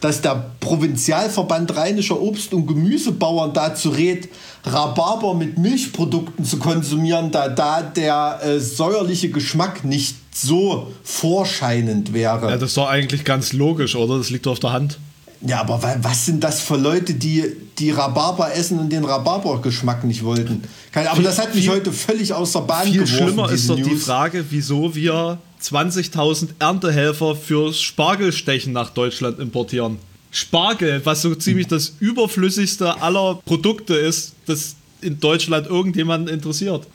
dass der Provinzialverband Rheinischer Obst- und Gemüsebauern dazu rät, Rhabarber mit Milchprodukten zu konsumieren, da da der äh, säuerliche Geschmack nicht so vorscheinend wäre. Ja, das ist doch eigentlich ganz logisch, oder? Das liegt doch auf der Hand. Ja, aber was sind das für Leute, die, die Rhabarber essen und den Rhabarber-Geschmack nicht wollten? aber viel, das hat mich viel, heute völlig aus der Bahn viel geworfen. Viel schlimmer ist doch News. die Frage, wieso wir 20.000 Erntehelfer fürs Spargelstechen nach Deutschland importieren. Spargel, was so ziemlich das überflüssigste aller Produkte ist, das in Deutschland irgendjemanden interessiert.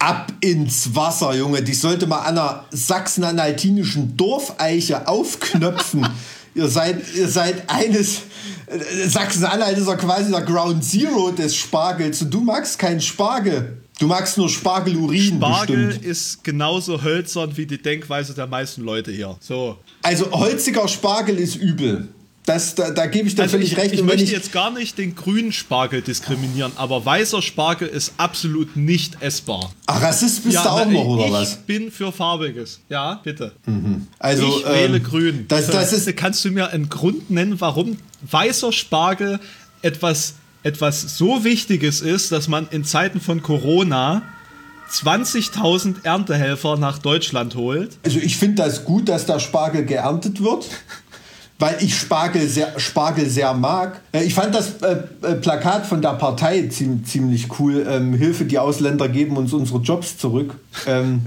Ab ins Wasser, Junge. Die sollte mal an einer sachsen-anhaltinischen Dorfeiche aufknöpfen. ihr seid, ihr seid eines. Sachsen-Anhalt ist ja quasi der Ground Zero des Spargels. Und du magst keinen Spargel. Du magst nur Spargelurin. Spargel bestimmt. ist genauso hölzern wie die Denkweise der meisten Leute hier. So. Also holziger Spargel ist übel. Das, da, da gebe ich dir also völlig ich, recht. Ich möchte ich jetzt gar nicht den grünen Spargel diskriminieren, aber weißer Spargel ist absolut nicht essbar. Ach, Rassist bist ja, du auch noch, oder ich was? Ich bin für farbiges. Ja, bitte. Mhm. Also, ich ähm, wähle grün. Das, das ist Kannst du mir einen Grund nennen, warum weißer Spargel etwas, etwas so Wichtiges ist, dass man in Zeiten von Corona 20.000 Erntehelfer nach Deutschland holt? Also ich finde das gut, dass der Spargel geerntet wird weil ich Spargel sehr, Spargel sehr mag. Äh, ich fand das äh, äh, Plakat von der Partei ziemlich, cool. Ähm, Hilfe, die Ausländer geben uns unsere Jobs zurück. Ähm,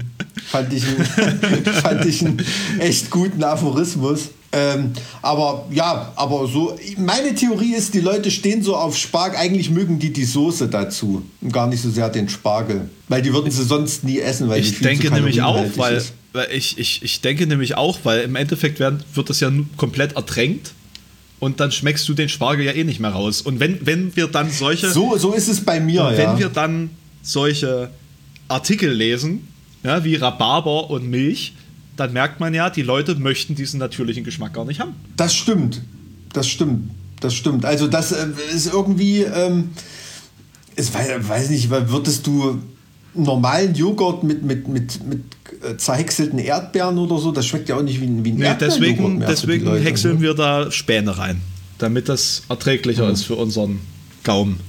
fand, ich ein, fand ich einen echt guten Aphorismus. Ähm, aber ja, aber so, meine Theorie ist, die Leute stehen so auf Spargel, eigentlich mögen die die Soße dazu und gar nicht so sehr den Spargel, weil die würden sie sonst nie essen, weil ich denke nämlich auch, weil ist. Ich, ich, ich denke nämlich auch, weil im Endeffekt werden, wird das ja komplett ertränkt und dann schmeckst du den Spargel ja eh nicht mehr raus. Und wenn, wenn wir dann solche. So, so ist es bei mir, Wenn ja. wir dann solche Artikel lesen, ja, wie Rhabarber und Milch, dann merkt man ja, die Leute möchten diesen natürlichen Geschmack gar nicht haben. Das stimmt. Das stimmt. Das stimmt. Also, das äh, ist irgendwie. Ähm, es weiß nicht, würdest du normalen Joghurt mit, mit, mit, mit zerhäckselten Erdbeeren oder so, das schmeckt ja auch nicht wie, wie ein nee, Deswegen, deswegen Leute, häckseln ne? wir da Späne rein, damit das erträglicher mhm. ist für unseren Gaumen.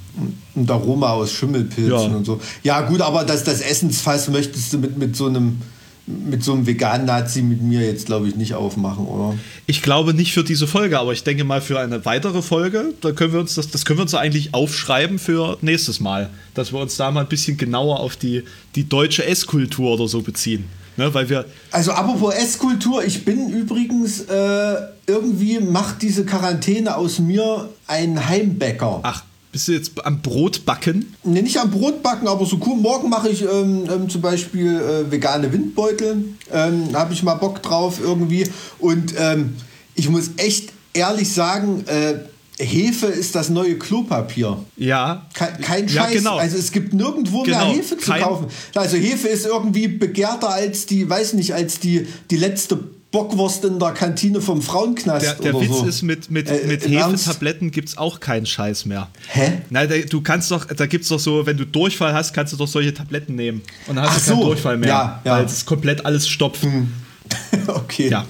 Und Aroma aus Schimmelpilzen ja. und so. Ja, gut, aber das, das Essensfass möchtest du mit, mit so einem mit so einem veganen Nazi mit mir jetzt, glaube ich, nicht aufmachen, oder? Ich glaube nicht für diese Folge, aber ich denke mal für eine weitere Folge, da können wir uns das, das können wir uns eigentlich aufschreiben für nächstes Mal, dass wir uns da mal ein bisschen genauer auf die, die deutsche Esskultur oder so beziehen. Ne, weil wir also apropos Esskultur, ich bin übrigens äh, irgendwie macht diese Quarantäne aus mir ein Heimbäcker. Ach, bist du jetzt am Brotbacken? Nee, nicht am Brotbacken, aber so cool. Morgen mache ich ähm, ähm, zum Beispiel äh, vegane Windbeutel. Ähm, Habe ich mal Bock drauf irgendwie. Und ähm, ich muss echt ehrlich sagen, äh, Hefe ist das neue Klopapier. Ja. Kein, kein Scheiß. Ja, genau. Also es gibt nirgendwo genau. mehr Hefe zu kein kaufen. Also Hefe ist irgendwie begehrter als die, weiß nicht, als die, die letzte Bockwurst in der Kantine vom Frauenknast. Der, der oder Witz so. ist, mit, mit, äh, mit Hefetabletten gibt es auch keinen Scheiß mehr. Hä? Nein, du kannst doch, da gibt es doch so, wenn du Durchfall hast, kannst du doch solche Tabletten nehmen. Und dann hast Ach du keinen so. Durchfall mehr. Ja, ja. Weil es komplett alles stopft. Hm. okay. Ja.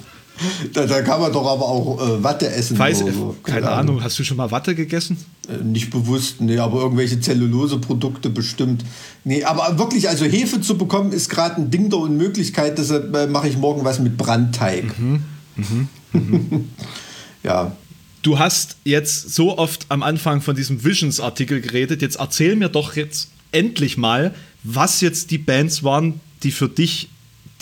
Da, da, kann man doch aber auch äh, Watte essen. Weiß, so. Keine, keine Ahnung. Ahnung. hast du schon mal Watte gegessen? Äh, nicht bewusst, nee, aber irgendwelche Zelluloseprodukte bestimmt. Nee, aber wirklich, also Hefe zu bekommen, ist gerade ein Ding der Unmöglichkeit, deshalb äh, mache ich morgen was mit Brandteig. Mhm. Mhm. Mhm. ja. Du hast jetzt so oft am Anfang von diesem Visions-Artikel geredet. Jetzt erzähl mir doch jetzt endlich mal, was jetzt die Bands waren, die für dich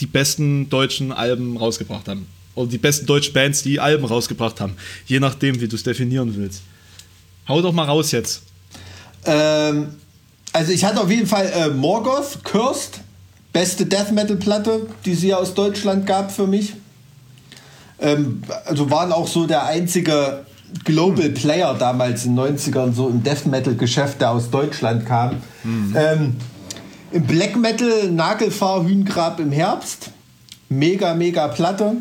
die besten deutschen Alben rausgebracht haben oder die besten deutschen Bands, die Alben rausgebracht haben. Je nachdem, wie du es definieren willst. Hau doch mal raus jetzt. Ähm, also ich hatte auf jeden Fall äh, Morgoth, Cursed, beste Death Metal Platte, die sie aus Deutschland gab für mich. Ähm, also waren auch so der einzige Global Player damals in den 90ern so im Death Metal Geschäft, der aus Deutschland kam. Mhm. Ähm, Im Black Metal Nagelfahr Hühngrab im Herbst. Mega, mega Platte.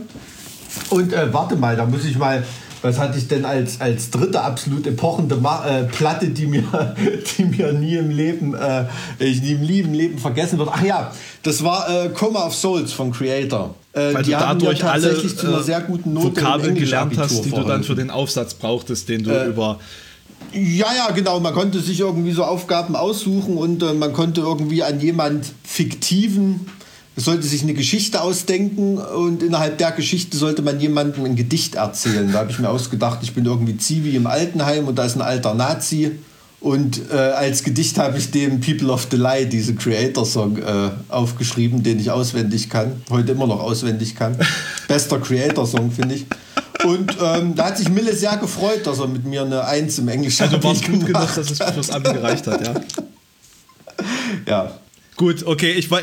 Und äh, warte mal, da muss ich mal, was hatte ich denn als, als dritte absolut epochende Ma äh, Platte, die mir, die mir nie im Leben, äh, ich nie im lieben Leben vergessen wird. Ach ja, das war äh, Coma of Souls von Creator. Äh, Weil die du dadurch alle zu einer sehr guten Note Vokabeln gelernt hast, die du dann für den Aufsatz brauchtest, den du äh, über ja, ja, genau. Man konnte sich irgendwie so Aufgaben aussuchen und äh, man konnte irgendwie an jemand fiktiven sollte sich eine Geschichte ausdenken und innerhalb der Geschichte sollte man jemandem ein Gedicht erzählen. Da habe ich mir ausgedacht, ich bin irgendwie Zivi im Altenheim und da ist ein alter Nazi. Und äh, als Gedicht habe ich dem People of the Lie, diesen Creator-Song, äh, aufgeschrieben, den ich auswendig kann, heute immer noch auswendig kann. Bester Creator-Song, finde ich. Und ähm, da hat sich Mille sehr gefreut, dass er mit mir eine Eins im Englischen Also war es gut genug, dass es fürs Abi gereicht hat, ja? Ja. Gut, okay, ich war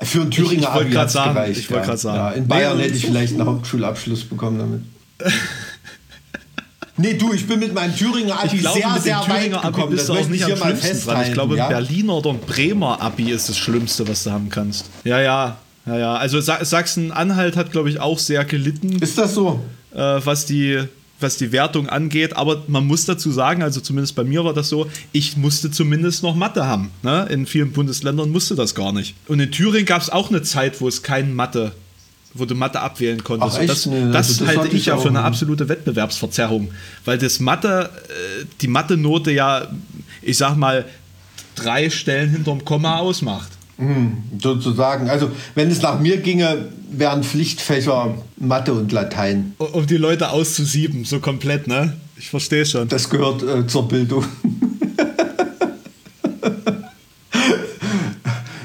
für einen Thüringer wollte gerade sagen, gereicht, ich wollte gerade sagen. Ja, in Bayern nee, hätte ich vielleicht einen Hauptschulabschluss bekommen damit. Nee, du, ich bin mit meinem Thüringer Abi glaube, sehr, sehr Thüringer weit gekommen. Abi bist das du auch nicht am schlimmsten dran. Ich glaube, ja? Berliner oder Bremer Abi ist das Schlimmste, was du haben kannst. Ja, ja, ja, ja. Also Sachsen-Anhalt hat, glaube ich, auch sehr gelitten. Ist das so? Äh, was die was die Wertung angeht. Aber man muss dazu sagen, also zumindest bei mir war das so, ich musste zumindest noch Mathe haben. Ne? In vielen Bundesländern musste das gar nicht. Und in Thüringen gab es auch eine Zeit, wo es kein Mathe wo du Mathe abwählen konntest. Ach, das, nee, das, das, halte ich ja für eine absolute Wettbewerbsverzerrung, weil das Mathe, äh, die Mathe-Note ja, ich sag mal, drei Stellen hinterm Komma ausmacht. Mhm, sozusagen. Also, wenn es nach mir ginge, wären Pflichtfächer Mathe und Latein. Um die Leute auszusieben, so komplett, ne? Ich verstehe schon. Das gehört äh, zur Bildung.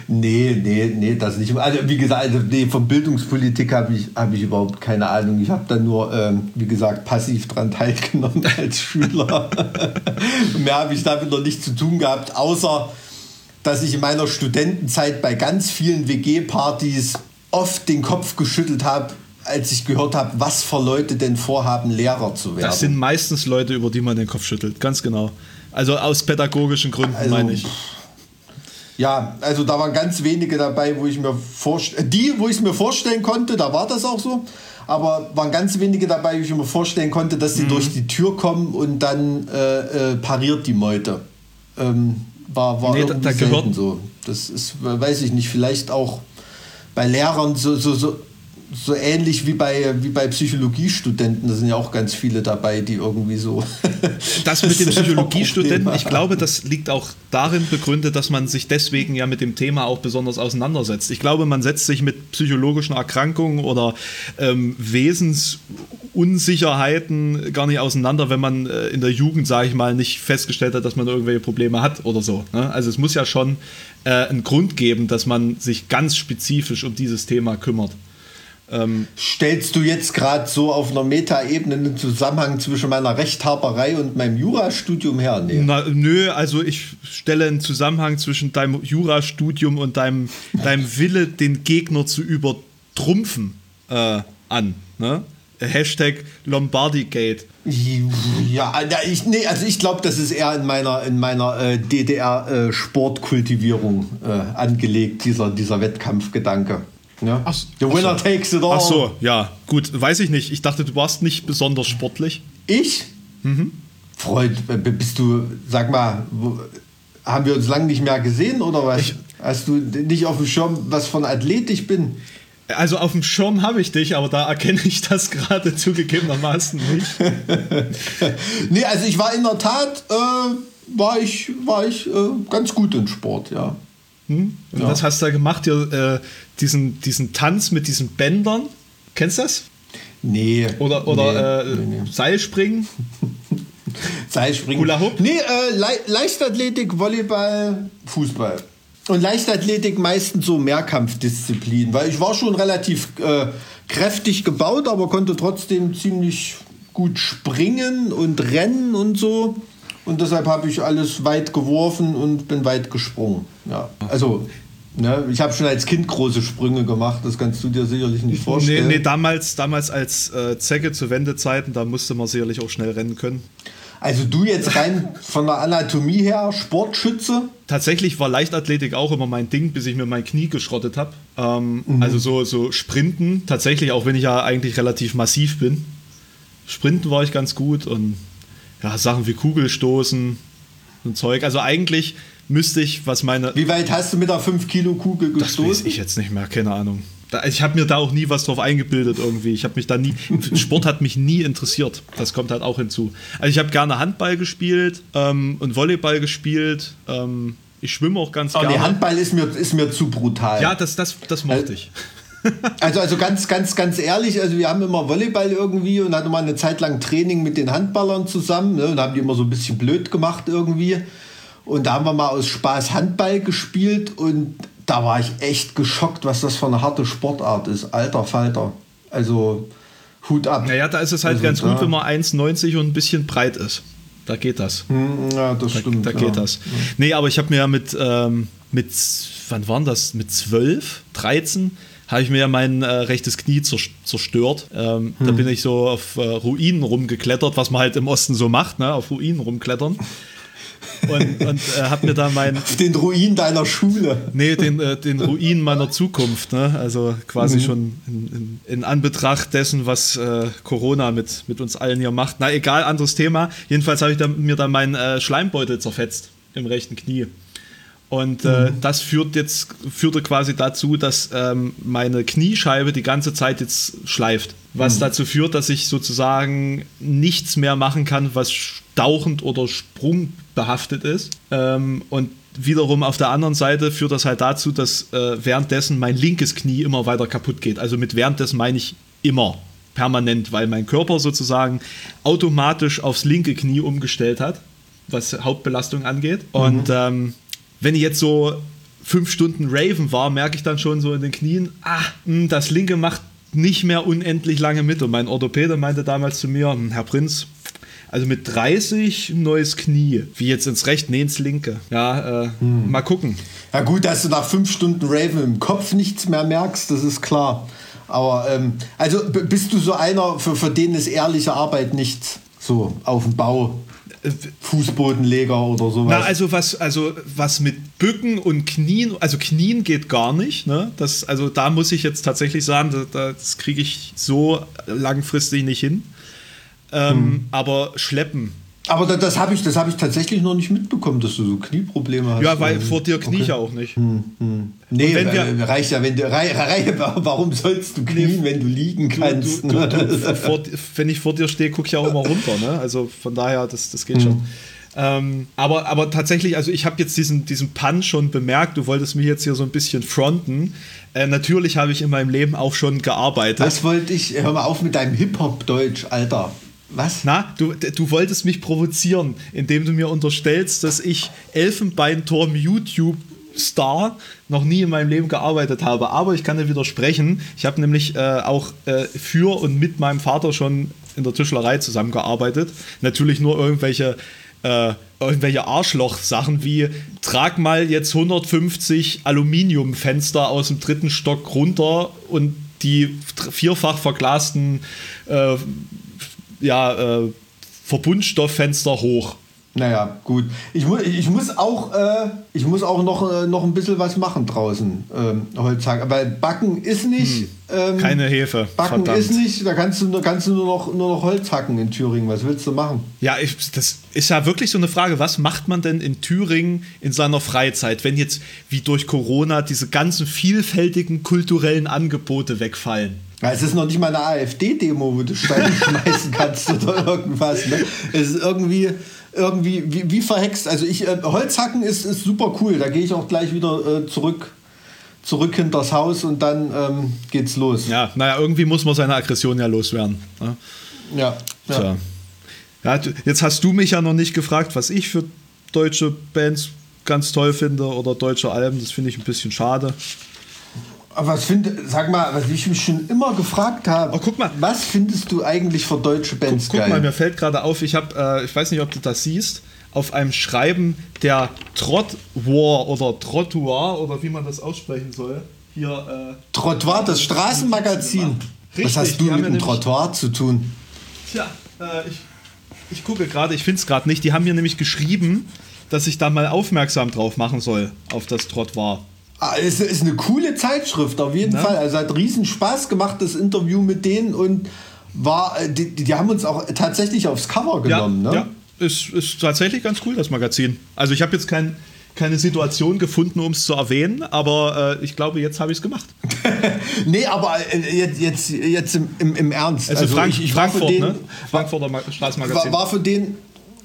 nee, nee, nee, das nicht. Also, wie gesagt, also, nee, von Bildungspolitik habe ich, hab ich überhaupt keine Ahnung. Ich habe da nur, ähm, wie gesagt, passiv dran teilgenommen als Schüler. Mehr habe ich damit noch nicht zu tun gehabt, außer dass ich in meiner Studentenzeit bei ganz vielen WG-Partys oft den Kopf geschüttelt habe, als ich gehört habe, was für Leute denn vorhaben, Lehrer zu werden. Das sind meistens Leute, über die man den Kopf schüttelt, ganz genau. Also aus pädagogischen Gründen also, meine ich. Ja, also da waren ganz wenige dabei, wo ich mir vorstellen, die, wo ich es mir vorstellen konnte, da war das auch so. Aber waren ganz wenige dabei, wo ich mir vorstellen konnte, dass sie mhm. durch die Tür kommen und dann äh, äh, pariert die Meute. Ähm, war, war nee, da, da selten so. Das ist, weiß ich nicht, vielleicht auch bei Lehrern so, so, so so ähnlich wie bei, wie bei Psychologiestudenten. Da sind ja auch ganz viele dabei, die irgendwie so. Das mit den Psychologiestudenten, ich glaube, das liegt auch darin begründet, dass man sich deswegen ja mit dem Thema auch besonders auseinandersetzt. Ich glaube, man setzt sich mit psychologischen Erkrankungen oder ähm, Wesensunsicherheiten gar nicht auseinander, wenn man äh, in der Jugend, sage ich mal, nicht festgestellt hat, dass man irgendwelche Probleme hat oder so. Ne? Also es muss ja schon äh, einen Grund geben, dass man sich ganz spezifisch um dieses Thema kümmert. Ähm, Stellst du jetzt gerade so auf einer Metaebene einen Zusammenhang zwischen meiner Rechthaberei und meinem Jurastudium her? Nee. Na, nö, also ich stelle einen Zusammenhang zwischen deinem Jurastudium und deinem, deinem Wille, den Gegner zu übertrumpfen, äh, an. Ne? Hashtag Lombardygate. Ja, ich, nee, also ich glaube, das ist eher in meiner, in meiner äh, DDR-Sportkultivierung äh, äh, angelegt, dieser, dieser Wettkampfgedanke. Ja. Ach, The winner so. takes it all. Ach so, ja, gut, weiß ich nicht. Ich dachte, du warst nicht besonders sportlich. Ich? Mhm. Freund, bist du, sag mal, haben wir uns lange nicht mehr gesehen oder was? Ich, Hast du nicht auf dem Schirm, was von Athlet ich bin? Also auf dem Schirm habe ich dich, aber da erkenne ich das gerade zugegebenermaßen nicht. nee, also ich war in der Tat, äh, war ich, war ich äh, ganz gut im Sport, ja. Hm? Und ja. was hast du da gemacht? Ihr, äh, diesen, diesen Tanz mit diesen Bändern. Kennst du das? Nee. Oder, oder nee, äh, nee, nee. Seilspringen? Seilspringen. Hula Hoop? Nee, äh, Le Leichtathletik, Volleyball, Fußball. Und Leichtathletik meistens so Mehrkampfdisziplin, weil ich war schon relativ äh, kräftig gebaut, aber konnte trotzdem ziemlich gut springen und rennen und so. Und deshalb habe ich alles weit geworfen und bin weit gesprungen. Ja. Also Ne, ich habe schon als Kind große Sprünge gemacht, das kannst du dir sicherlich nicht vorstellen. Nee, nee damals, damals als äh, Zecke zu Wendezeiten, da musste man sicherlich auch schnell rennen können. Also du jetzt rein von der Anatomie her Sportschütze? Tatsächlich war Leichtathletik auch immer mein Ding, bis ich mir mein Knie geschrottet habe. Ähm, mhm. Also so, so Sprinten, tatsächlich, auch wenn ich ja eigentlich relativ massiv bin. Sprinten war ich ganz gut und ja, Sachen wie Kugelstoßen und Zeug. Also eigentlich müsste ich, was meine. Wie weit hast du mit der 5 Kilo Kugel gestoßen? Das weiß ich jetzt nicht mehr, keine Ahnung. ich habe mir da auch nie was drauf eingebildet irgendwie. Ich habe mich da nie. Sport hat mich nie interessiert. Das kommt halt auch hinzu. Also ich habe gerne Handball gespielt ähm, und Volleyball gespielt. Ähm, ich schwimme auch ganz Aber gerne. Nee, Handball ist mir, ist mir zu brutal. Ja, das, das, das mochte ich. Also, also ganz, ganz, ganz ehrlich, also wir haben immer Volleyball irgendwie und hatten mal eine Zeit lang Training mit den Handballern zusammen ne, und haben die immer so ein bisschen blöd gemacht irgendwie. Und da haben wir mal aus Spaß Handball gespielt und da war ich echt geschockt, was das für eine harte Sportart ist. Alter Falter. Also Hut ab. Naja, da ist es halt also, ganz gut, wenn man 1,90 und ein bisschen breit ist. Da geht das. Hm, ja, das da, stimmt. Da ja. geht das. Nee, aber ich habe mir ja mit, ähm, mit, wann waren das? Mit 12, 13 habe ich mir ja mein äh, rechtes Knie zerstört. Ähm, hm. Da bin ich so auf äh, Ruinen rumgeklettert, was man halt im Osten so macht, ne? auf Ruinen rumklettern. Und, und äh, habe mir da mein. Auf den Ruin deiner Schule. Nee, den, äh, den Ruin meiner Zukunft. Ne? Also quasi mhm. schon in, in, in, Anbetracht dessen, was äh, Corona mit, mit uns allen hier macht. Na egal, anderes Thema. Jedenfalls habe ich da, mir da meinen äh, Schleimbeutel zerfetzt im rechten Knie. Und äh, mhm. das führt jetzt, führte quasi dazu, dass ähm, meine Kniescheibe die ganze Zeit jetzt schleift. Was mhm. dazu führt, dass ich sozusagen nichts mehr machen kann, was stauchend oder sprungbehaftet ist. Ähm, und wiederum auf der anderen Seite führt das halt dazu, dass äh, währenddessen mein linkes Knie immer weiter kaputt geht. Also mit währenddessen meine ich immer permanent, weil mein Körper sozusagen automatisch aufs linke Knie umgestellt hat, was Hauptbelastung angeht. Mhm. Und ähm, wenn ich jetzt so fünf Stunden Raven war, merke ich dann schon so in den Knien, ah, mh, das linke macht nicht mehr unendlich lange mit. Und mein Orthopäde meinte damals zu mir, hm, Herr Prinz, also mit 30 ein neues Knie. Wie jetzt ins rechte, nee, ins linke. Ja, äh, hm. mal gucken. Ja gut, dass du nach fünf Stunden Raven im Kopf nichts mehr merkst, das ist klar. Aber ähm, also bist du so einer, für, für den ist ehrliche Arbeit nichts. So auf dem Bau. Fußbodenleger oder sowas. Na, also was, also was mit Bücken und Knien, also Knien geht gar nicht. Ne? Das, also da muss ich jetzt tatsächlich sagen, das, das kriege ich so langfristig nicht hin. Ähm, hm. Aber Schleppen aber das, das habe ich, hab ich tatsächlich noch nicht mitbekommen, dass du so Knieprobleme hast. Ja, weil vor dir knie okay. ich auch nicht. Hm, hm. Nee, wenn wir, reicht ja, wenn du, rei, rei, warum sollst du knien, nee, wenn du liegen kannst? Du, du, du, vor, wenn ich vor dir stehe, gucke ich auch immer runter. Ne? Also von daher, das, das geht hm. schon. Ähm, aber, aber tatsächlich, also ich habe jetzt diesen, diesen Punch schon bemerkt, du wolltest mich jetzt hier so ein bisschen fronten. Äh, natürlich habe ich in meinem Leben auch schon gearbeitet. Was wollte ich, hör mal auf mit deinem Hip-Hop-Deutsch, Alter. Was? Na, du, du wolltest mich provozieren, indem du mir unterstellst, dass ich Elfenbeinturm YouTube Star noch nie in meinem Leben gearbeitet habe. Aber ich kann dir widersprechen. Ich habe nämlich äh, auch äh, für und mit meinem Vater schon in der Tischlerei zusammengearbeitet. Natürlich nur irgendwelche, äh, irgendwelche Arschloch-Sachen wie trag mal jetzt 150 Aluminiumfenster aus dem dritten Stock runter und die vierfach verglasten äh, ja, äh, Verbundstofffenster hoch. Naja, gut. Ich, mu ich muss auch, äh, ich muss auch noch, äh, noch ein bisschen was machen draußen ähm, heutzutage. Aber Backen ist nicht. Hm. Ähm, Keine Hefe. Backen verdammt. ist nicht. Da kannst du, kannst du nur, noch, nur noch Holz hacken in Thüringen. Was willst du machen? Ja, ich, das ist ja wirklich so eine Frage. Was macht man denn in Thüringen in seiner Freizeit, wenn jetzt wie durch Corona diese ganzen vielfältigen kulturellen Angebote wegfallen? Es ist noch nicht mal eine AfD-Demo, wo du Steine schmeißen kannst oder irgendwas. Ne? Es ist irgendwie, irgendwie wie, wie verhext. Also ich, äh, Holzhacken ist, ist super cool. Da gehe ich auch gleich wieder äh, zurück zurück hinters Haus und dann ähm, geht's los. Ja, naja, irgendwie muss man seine Aggression ja loswerden. Ne? Ja. ja. Ja. Jetzt hast du mich ja noch nicht gefragt, was ich für deutsche Bands ganz toll finde oder deutsche Alben. Das finde ich ein bisschen schade. Was finde, sag mal, was ich mich schon immer gefragt habe. Oh, guck mal. Was findest du eigentlich für deutsche Bands guck, guck mal, mir fällt gerade auf, ich habe, äh, ich weiß nicht, ob du das siehst, auf einem Schreiben der Trott War oder Trottoir oder wie man das aussprechen soll. Hier. Äh, Trottoir, das Straßenmagazin. Richtig, was hast du mit dem Trottoir zu tun? Tja, äh, ich, ich gucke gerade, ich finde es gerade nicht. Die haben mir nämlich geschrieben, dass ich da mal aufmerksam drauf machen soll, auf das Trottoir. Ah, es ist eine coole Zeitschrift, auf jeden Na? Fall. Also hat riesen Spaß gemacht, das Interview mit denen und war, äh, die, die haben uns auch tatsächlich aufs Cover genommen. Ja, ne? ja. Ist, ist tatsächlich ganz cool, das Magazin. Also ich habe jetzt kein, keine Situation gefunden, um es zu erwähnen, aber äh, ich glaube, jetzt habe ich es gemacht. nee, aber äh, jetzt, jetzt, jetzt im, im, im Ernst. Also, also Frank ich, ich Frankfurt, den, ne? Frankfurter Straßenmagazin. War, war für den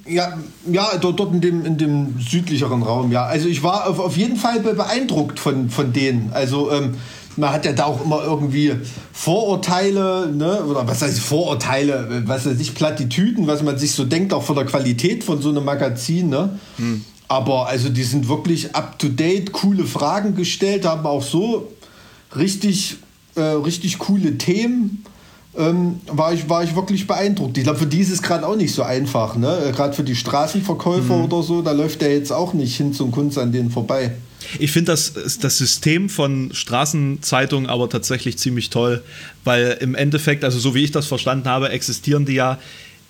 ja, ja dort, dort in, dem, in dem südlicheren Raum, ja. Also ich war auf, auf jeden Fall beeindruckt von, von denen. Also ähm, man hat ja da auch immer irgendwie Vorurteile, ne? oder was heißt Vorurteile, was weiß ich, Plattitüden, was man sich so denkt, auch von der Qualität von so einem Magazin. Ne? Hm. Aber also die sind wirklich up-to-date, coole Fragen gestellt, haben auch so richtig, äh, richtig coole Themen. Ähm, war, ich, war ich wirklich beeindruckt. Ich glaube, für die ist es gerade auch nicht so einfach. Ne? Gerade für die Straßenverkäufer mhm. oder so, da läuft der jetzt auch nicht hin zum Kunst an denen vorbei. Ich finde das, das System von Straßenzeitungen aber tatsächlich ziemlich toll, weil im Endeffekt, also so wie ich das verstanden habe, existieren die ja,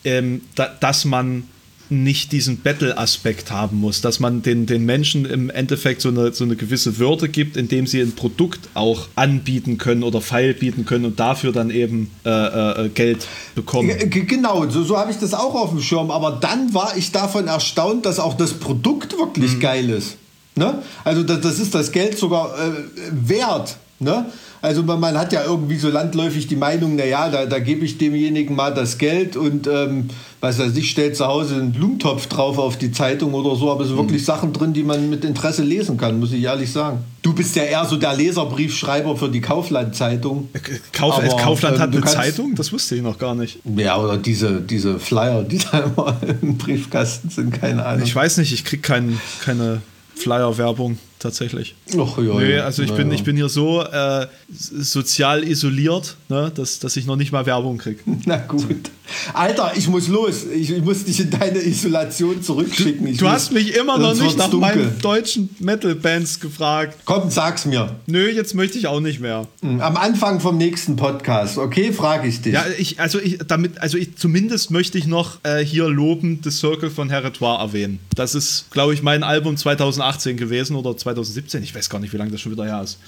ähm, da, dass man nicht diesen Battle-Aspekt haben muss, dass man den, den Menschen im Endeffekt so eine, so eine gewisse Würde gibt, indem sie ein Produkt auch anbieten können oder Pfeil bieten können und dafür dann eben äh, äh, Geld bekommen. Genau, so, so habe ich das auch auf dem Schirm, aber dann war ich davon erstaunt, dass auch das Produkt wirklich mhm. geil ist. Ne? Also das, das ist das Geld sogar äh, wert. Ne? Also man, man, hat ja irgendwie so landläufig die Meinung, naja, da, da gebe ich demjenigen mal das Geld und ähm, was weiß ich, stellt zu Hause einen Blumentopf drauf auf die Zeitung oder so, aber es sind mhm. wirklich Sachen drin, die man mit Interesse lesen kann, muss ich ehrlich sagen. Du bist ja eher so der Leserbriefschreiber für die Kaufland-Zeitung. Äh, Kauf, aber, Kaufland ähm, hat eine Zeitung? Das wusste ich noch gar nicht. Ja, oder diese, diese Flyer, die da immer im Briefkasten sind, keine Ahnung. Ich weiß nicht, ich kriege kein, keine Flyer-Werbung tatsächlich. Och, ja, nee, also ich, bin, ja. ich bin hier so äh, sozial isoliert, ne, dass, dass ich noch nicht mal Werbung kriege. Na gut. Alter, ich muss los. Ich, ich muss dich in deine Isolation zurückschicken. Ich du muss, hast mich immer noch nicht nach dunkel. meinen deutschen Metal-Bands gefragt. Komm, sag's mir. Nö, jetzt möchte ich auch nicht mehr. Hm, am Anfang vom nächsten Podcast, okay, frage ich dich. Ja, ich, also ich, damit, also ich, zumindest möchte ich noch äh, hier lobend The Circle von Herretoire erwähnen. Das ist, glaube ich, mein Album 2018 gewesen oder 2017. Ich weiß gar nicht, wie lange das schon wieder her ist.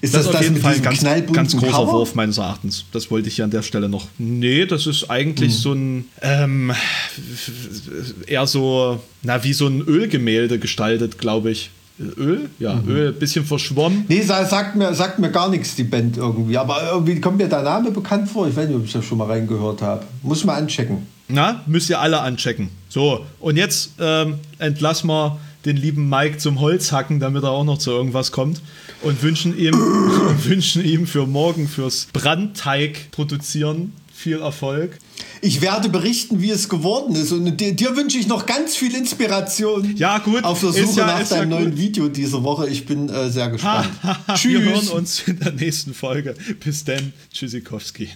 Ist das, das auf jeden Fall ein ganz, ganz großer Cover? Wurf meines Erachtens. Das wollte ich hier an der Stelle noch. Nee, das ist eigentlich mhm. so ein ähm, eher so, na, wie so ein Ölgemälde gestaltet, glaube ich. Öl? Ja, mhm. Öl, bisschen verschwommen. Nee, sagt mir, sagt mir gar nichts, die Band irgendwie. Aber irgendwie kommt mir der Name bekannt vor. Ich weiß nicht, ob ich das schon mal reingehört habe. Muss mal anchecken. Na, müsst ihr alle anchecken. So, und jetzt ähm, entlassen wir den lieben Mike zum Holzhacken, damit er auch noch zu irgendwas kommt. Und wünschen ihm, wünschen ihm für morgen fürs Brandteig produzieren viel Erfolg. Ich werde berichten, wie es geworden ist. Und dir, dir wünsche ich noch ganz viel Inspiration. Ja, gut. Auf der Suche ja, nach deinem ja neuen Video diese Woche. Ich bin äh, sehr gespannt. Tschüss. Wir hören uns in der nächsten Folge. Bis dann. Tschüssikowski.